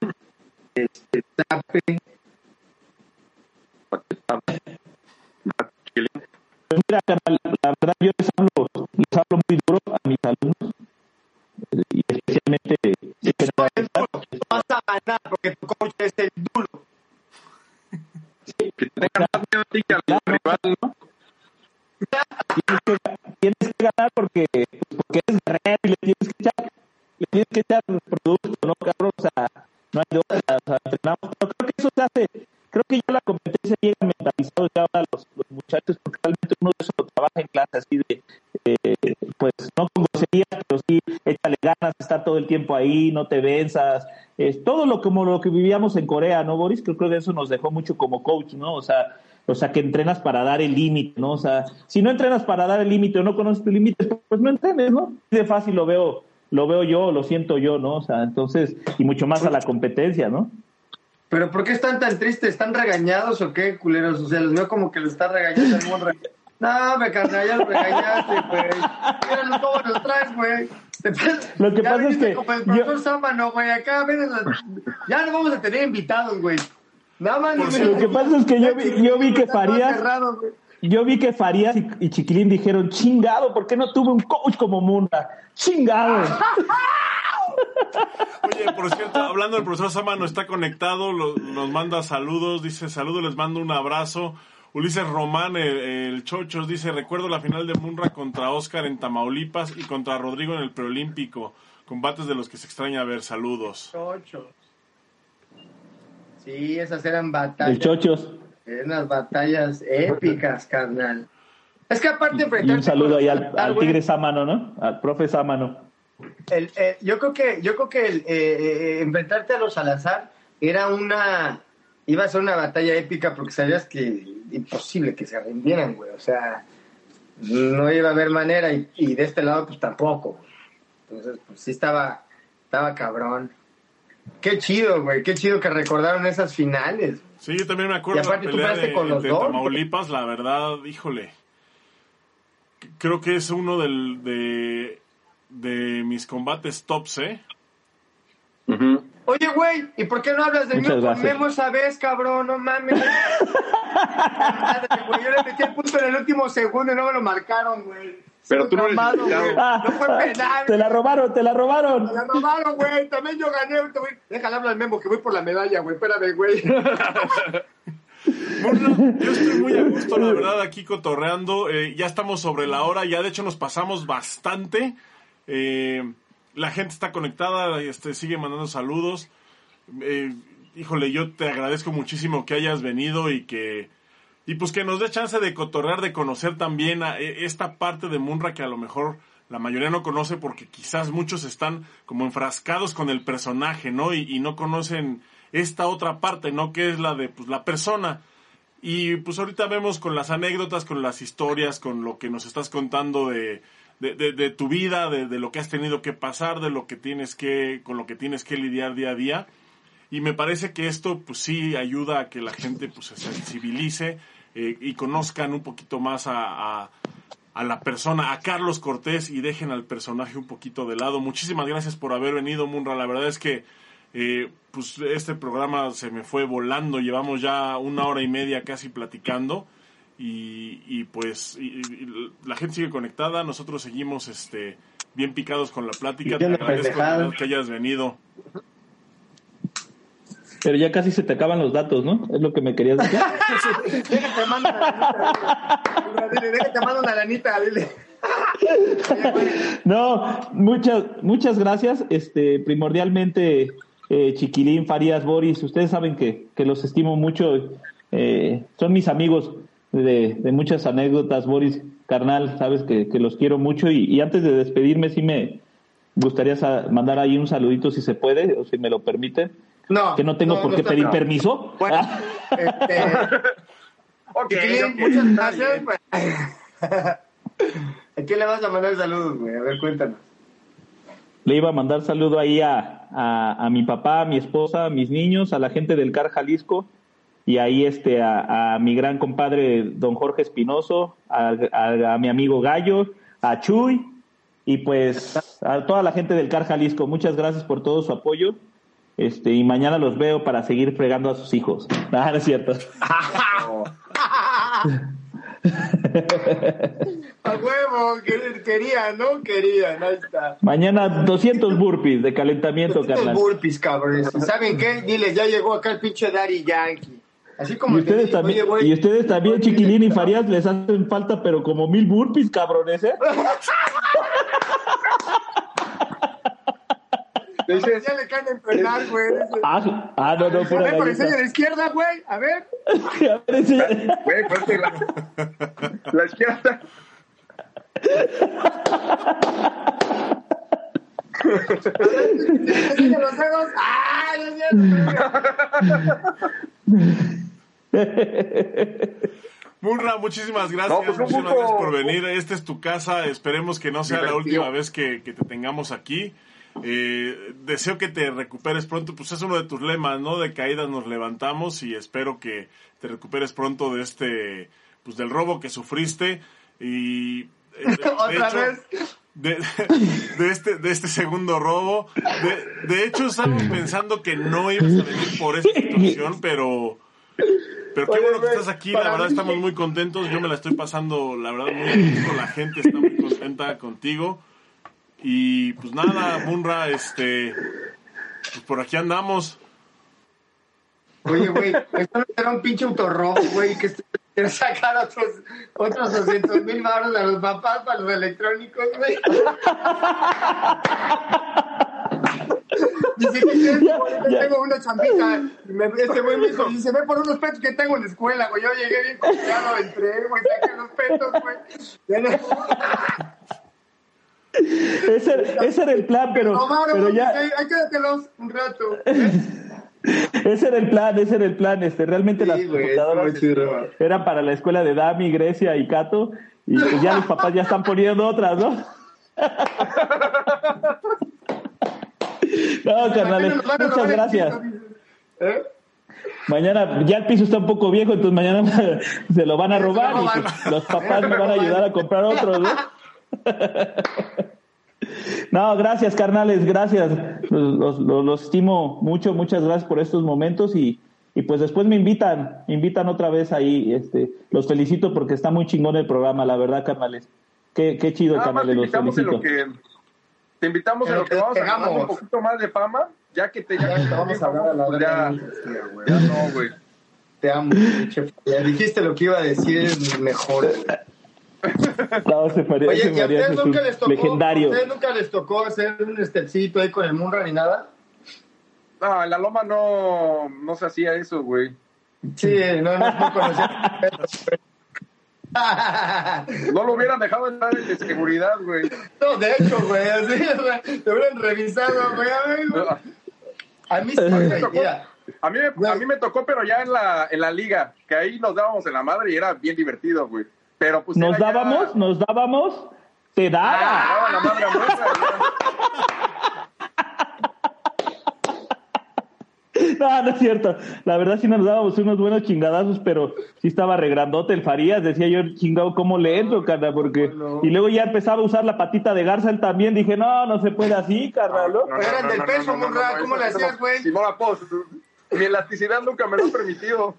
todo el tiempo ahí, no te venzas, es todo lo como lo que vivíamos en Corea, ¿no, Boris? Creo, creo que eso nos dejó mucho como coach, ¿no? O sea, o sea, que entrenas para dar el límite, ¿no? O sea, si no entrenas para dar el límite o no conoces tu límite, pues no entrenes, ¿no? De fácil lo veo, lo veo yo, lo siento yo, ¿no? O sea, entonces, y mucho más a la competencia, ¿no? ¿Pero por qué están tan tristes? ¿Están regañados o qué, culeros? O sea, los veo como que lo está regañando el. No, me carnal, ya lo regañaste, güey. Míralo cómo los traes, güey. Lo que Ya pasa es que Como el yo- Sámano, güey. Acá, ven, las- ya no vamos a tener invitados, güey. Nada más. Cierto, Lo que pasa es que yo vi, yo vi que Farías, cerrado, güey. yo vi que Farías y, y Chiquilín dijeron, chingado, ¿por qué no tuve un coach como Munda? Chingado. Oye, por cierto, hablando del profesor Samano, está conectado, lo- nos manda saludos, dice saludos, les mando un abrazo. Ulises Román, el, el Chochos, dice, recuerdo la final de Munra contra Oscar en Tamaulipas y contra Rodrigo en el preolímpico. Combates de los que se extraña ver, saludos. Chochos. Sí, esas eran batallas. El Chochos. Eran unas batallas épicas, carnal. Es que aparte Y enfrentarte un saludo ahí al, al Tigre Sámano, ¿no? Al profe Sámano. el- eh, yo creo que, yo creo que el, eh, eh, enfrentarte a los Salazar era una, iba a ser una batalla épica porque sabías que imposible que se rindieran, güey. O sea, no iba a haber manera y, y de este lado pues tampoco. Entonces, pues sí estaba, Estaba cabrón. Qué chido, güey. Qué chido que recordaron esas finales. Sí, yo también me acuerdo Y aparte tú la pelea peleaste de, con los de dos. Tamaulipas, la verdad, híjole. Creo que es uno del, de, de mis combates tops, ¿eh? Ujú. Oye, güey, ¿y por qué no hablas del Muchas mío con gracias. Memo esa vez, cabrón? No mames. Madre, güey, yo le metí el punto en el último segundo y no me lo marcaron, güey. Pero tú no eres güey. Ah, No fue penal. te la robaron, te la robaron. Me la robaron, güey. También yo gané. voy- Déjale hablar al Memo que voy por la medalla, güey. Espérame, güey. Yo estoy muy a gusto, la verdad, aquí cotorreando. Eh, ya estamos sobre la hora, ya de hecho nos pasamos bastante. Eh, la gente está conectada, este, sigue mandando saludos. Eh, híjole, yo te agradezco muchísimo que hayas venido y que y pues que nos dé chance de cotorrear, de conocer también a e- esta parte de Munra que a lo mejor la mayoría no conoce porque quizás muchos están como enfrascados con el personaje, ¿no? Y, y no conocen esta otra parte, ¿no? Que es la de pues, la persona. Y pues ahorita vemos con las anécdotas, con las historias, con lo que nos estás contando de, de, de- tu vida, de, de lo que has tenido que pasar, de lo que tienes que, con lo que tienes que lidiar día a día. Y me parece que esto pues sí ayuda a que la gente pues se sensibilice eh, y conozcan un poquito más a, a, a la persona, a Carlos Cortés y dejen al personaje un poquito de lado. Muchísimas gracias por haber venido, Munra. La verdad es que eh, pues este programa se me fue volando. Llevamos ya una hora y media casi platicando. Y, y pues y- y la gente sigue conectada, nosotros seguimos este bien picados con la plática. Te agradezco que hayas venido. Pero ya casi se te acaban los datos, ¿no? Es lo que me querías decir. Déjate mando una lanita. Déjate mando una lanita, dile. No, muchas, muchas gracias. Este, primordialmente, eh, Chiquilín, Farías, Boris, ustedes saben que, que los estimo mucho. eh, son mis amigos de, de muchas anécdotas. Boris, carnal, sabes que, que los quiero mucho. Y, y antes de despedirme, sí me gustaría sa- mandar ahí un saludito, si se puede, o si me lo permiten. No. Que no tengo por qué pedir no. permiso. Bueno, este, muchas gracias. pues. ¿A quién le vas a mandar saludos, güey? A ver, cuéntanos. Le iba a mandar saludo ahí a, a, a mi papá, a mi esposa, a mis niños, a la gente del CAR Jalisco y ahí este a, a mi gran compadre don Jorge Espinoso, a, a- a mi amigo Gallo, a Chuy y pues a toda la gente del CAR Jalisco. Muchas gracias por todo su apoyo. Este, y mañana los veo para seguir fregando a sus hijos. Ah, no es cierto. A huevo, que- quería, ¿no? Quería, ahí está. Mañana 200 burpees de calentamiento, Estos carnal. burpees, cabrones. ¿Y ¿Saben qué? Diles, ya llegó acá el pinche Daddy Yankee. Así como Y te ustedes digo, también, oye, güey, y ustedes también, oye, Chiquilín y Farías, les hacen falta, pero como mil burpees, cabrones, ¿eh? Dices, Ya le caen en penal, güey. Ah, ah, no, no, A pura ver, por galleta. enseña de izquierda, güey. A ver. A ver, enseña- güey, pues que la, la izquierda. Los dedos. ¡Ah! no es cierto. Munra, muchísimas gracias, No, pues, un muchísimas gusto. gracias por venir. Esta es tu casa, esperemos que no sea la última vez que, que te tengamos aquí. Eh, deseo que te recuperes pronto, pues es uno de tus lemas, ¿no? De caídas nos levantamos y espero que te recuperes pronto de este, pues del robo que sufriste y... eh, de- de Otra hecho, vez. de, de este, de este segundo robo. De, de hecho, estábamos pensando que no ibas a venir por esta situación, pero, pero qué Oye, bueno que estás aquí. La verdad, mí- estamos muy contentos. Yo me la estoy pasando, la verdad, muy bien con la gente. Está muy contenta contigo. Y pues nada, Munra, este, pues por aquí andamos. Oye, güey, esto no era un pinche autorrobo, güey, que quiero sacar otros, otros 200 mil baros a los papás para los electrónicos, güey. Dice que tengo, Ya, ya. tengo una chambita. Y me- Este güey me dijo, dice, ve por unos petos que tengo en la escuela, güey. Yo llegué bien confiado, entré, güey, saqué los petos, güey. Ya no- Ese, ese era el plan, pero, No, Mauro, pero ya, ahí ahí quédatelos un rato. ese era el plan, ese era el plan. Este, realmente Sí, las computadoras este, eran para la escuela de Dami, Grecia y Cato, y pues ya los papás ya están poniendo otras, ¿no? No, carnales, muchas gracias. ¿Eh? Mañana, ya el piso está un poco viejo, entonces mañana se lo van a robar y pues, los papás me van a ayudar a comprar otro, ¿no? No, gracias, carnales, gracias. Los, los, estimo mucho, muchas gracias por estos momentos y, y pues después me invitan, me invitan otra vez ahí. Este, los felicito porque está muy chingón el programa, la verdad, carnales. Qué, qué chido, carnales, los felicito. Te invitamos en lo que vamos a ganar un poquito más de fama, ya que te, ya, vamos a hablar a la pues ya, ya no, güey. Te amo, chef. Ya dijiste lo que iba a decir, es mejor. No, se paría, Oye, se ¿y a ustedes nunca les tocó, legendario. ¿a ustedes nunca les tocó hacer un estecito ahí con el Munra ni nada? No, en la loma no, no se hacía eso, güey. Sí, no, no, no conocía. no lo hubieran dejado entrar en seguridad, güey. No, de hecho, güey, así, te hubieran revisado, güey. A mí sí, me tocó. A mí, a mí me tocó, pero ya en la, en la liga, que ahí nos dábamos en la madre y era bien divertido, güey. Pero pues nos dábamos, nos dábamos, te daba. Ah, la madre No, no es cierto. La verdad sí nos dábamos unos buenos chingadazos, pero sí estaba regrandote el Farías. Decía yo, chingado, ¿cómo le entro, carnal? Porque... Y luego ya empezaba a usar la patita de Garza él también. Dije, no, no se puede así, carnal. No, eran del peso, Monra. ¿Cómo le hacías, güey? Mi elasticidad nunca me lo ha permitido.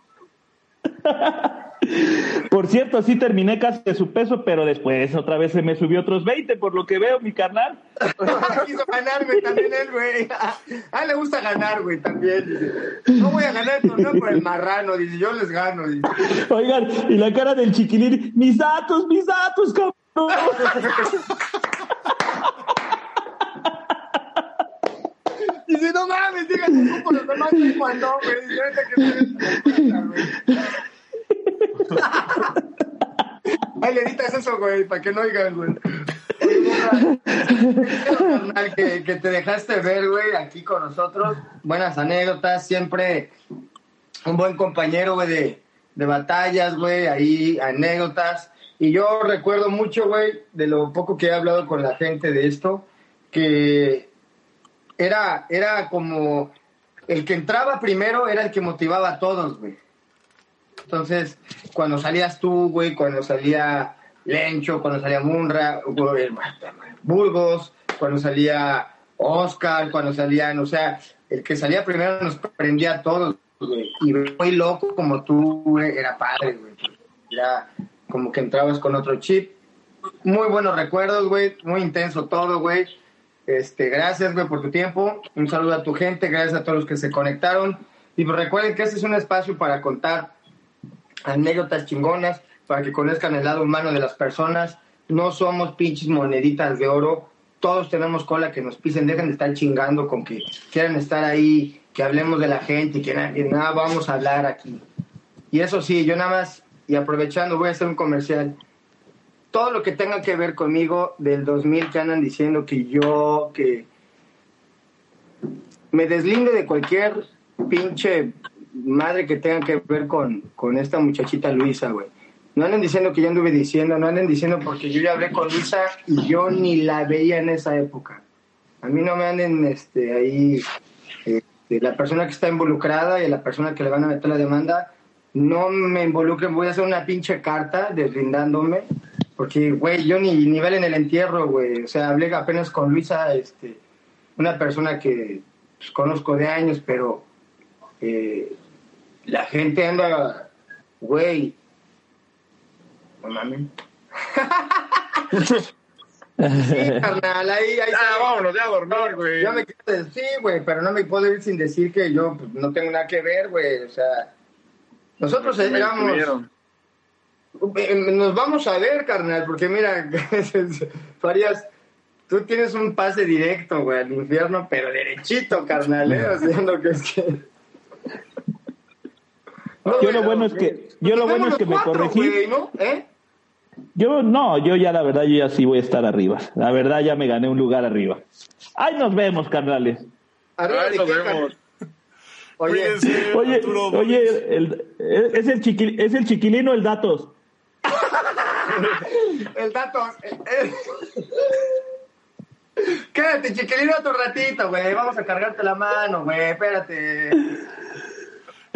Por cierto, sí terminé casi de su peso, pero después otra vez se me subió otros 20, por lo que veo, mi carnal. Quiso ganar, güey, también él, güey. A él le gusta ganar, güey, también. No voy a ganar el torneo por el marrano, dice, yo les gano. Oigan, y la cara del chiquilín, mis datos, mis datos, cabrón. Dice, no mames, díganme por los demás cuando, güey. Ay, le editas eso, güey, para que no oigan, güey. que, que te dejaste ver, güey, aquí con nosotros. Buenas anécdotas, siempre un buen compañero, güey, de, de batallas, güey, ahí anécdotas. Y yo recuerdo mucho, güey, de lo poco que he hablado con la gente de esto, que era, era como el que entraba primero era el que motivaba a todos, güey. Entonces, cuando salías tú, güey, cuando salía Lencho, cuando salía Munra, Burgos, cuando salía Oscar, cuando salían, o sea, el que salía primero nos prendía a todos, güey. Y muy loco como tú, güey, era padre, güey. Era como que entrabas con otro chip. Muy buenos recuerdos, güey, muy intenso todo, güey. Este, gracias, güey, por tu tiempo. Un saludo a tu gente, gracias a todos los que se conectaron. Y pues recuerden que este es un espacio para contar anécdotas chingonas para que conozcan el lado humano de las personas. No somos pinches moneditas de oro. Todos tenemos cola que nos pisen. Dejen de estar chingando con que quieran estar ahí, que hablemos de la gente y que, nada vamos a hablar aquí. Y eso sí, yo nada más, y aprovechando, voy a hacer un comercial. Todo lo que tenga que ver conmigo del 2000 que andan diciendo que yo, que me deslinde de cualquier pinche madre que tenga que ver con, con esta muchachita Luisa, güey. No anden diciendo que yo anduve diciendo, no anden diciendo porque yo ya hablé con Luisa y yo ni la veía en esa época. A mí no me anden este, ahí, este, la persona que está involucrada y la persona que le van a meter la demanda, no me involucren, voy a hacer una pinche carta deslindándome, porque, güey, yo ni nivel en el entierro, güey. O sea, hablé apenas con Luisa, este, una persona que pues, conozco de años, pero eh, la gente anda, güey, no mames. sí, carnal, ahí, ahí. Ah, vámonos ya a dormir, güey. Yo me quiero sí, güey, pero no me puedo ir sin decir que yo pues, no tengo nada que ver, güey. O sea, nosotros llegamos. Eh, nos vamos a ver, carnal, porque mira, Farías, tú tienes un pase directo, güey, al infierno, pero derechito, carnal, ¿eh? O sea, lo que es que yo lo bueno es que, yo lo bueno es que me corregí. ¿Eh? Yo no, yo ya la verdad, yo ya sí voy a estar arriba. La verdad ya me gané un lugar arriba. Ahí nos vemos, carnales. Ahí nos vemos. Oye, oye, oye el, es, el chiquil, es el chiquilino el datos. el datos. Quédate, chiquilino, otro ratito, güey. Vamos a cargarte la mano, güey. Espérate.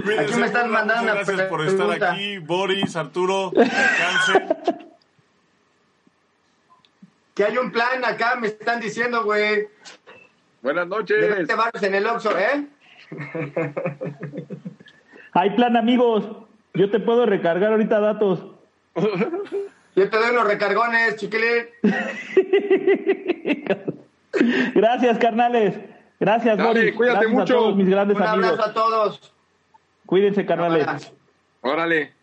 Cuídense, Aquí me están mandando una gracias por pregunta. estar aquí. Boris, Arturo, descansen. Que hay un plan acá, me están diciendo, güey. Buenas De noches. 20 baros en el Oxxo, ¿eh? Hay plan, amigos. Yo te puedo recargar ahorita datos. Yo te doy unos recargones, chiquilín. Gracias, carnales. Gracias, Dale, Boris. cuídate Gracias mucho. a todos mis grandes Un amigos. abrazo a todos. Cuídense, carnales. Órale.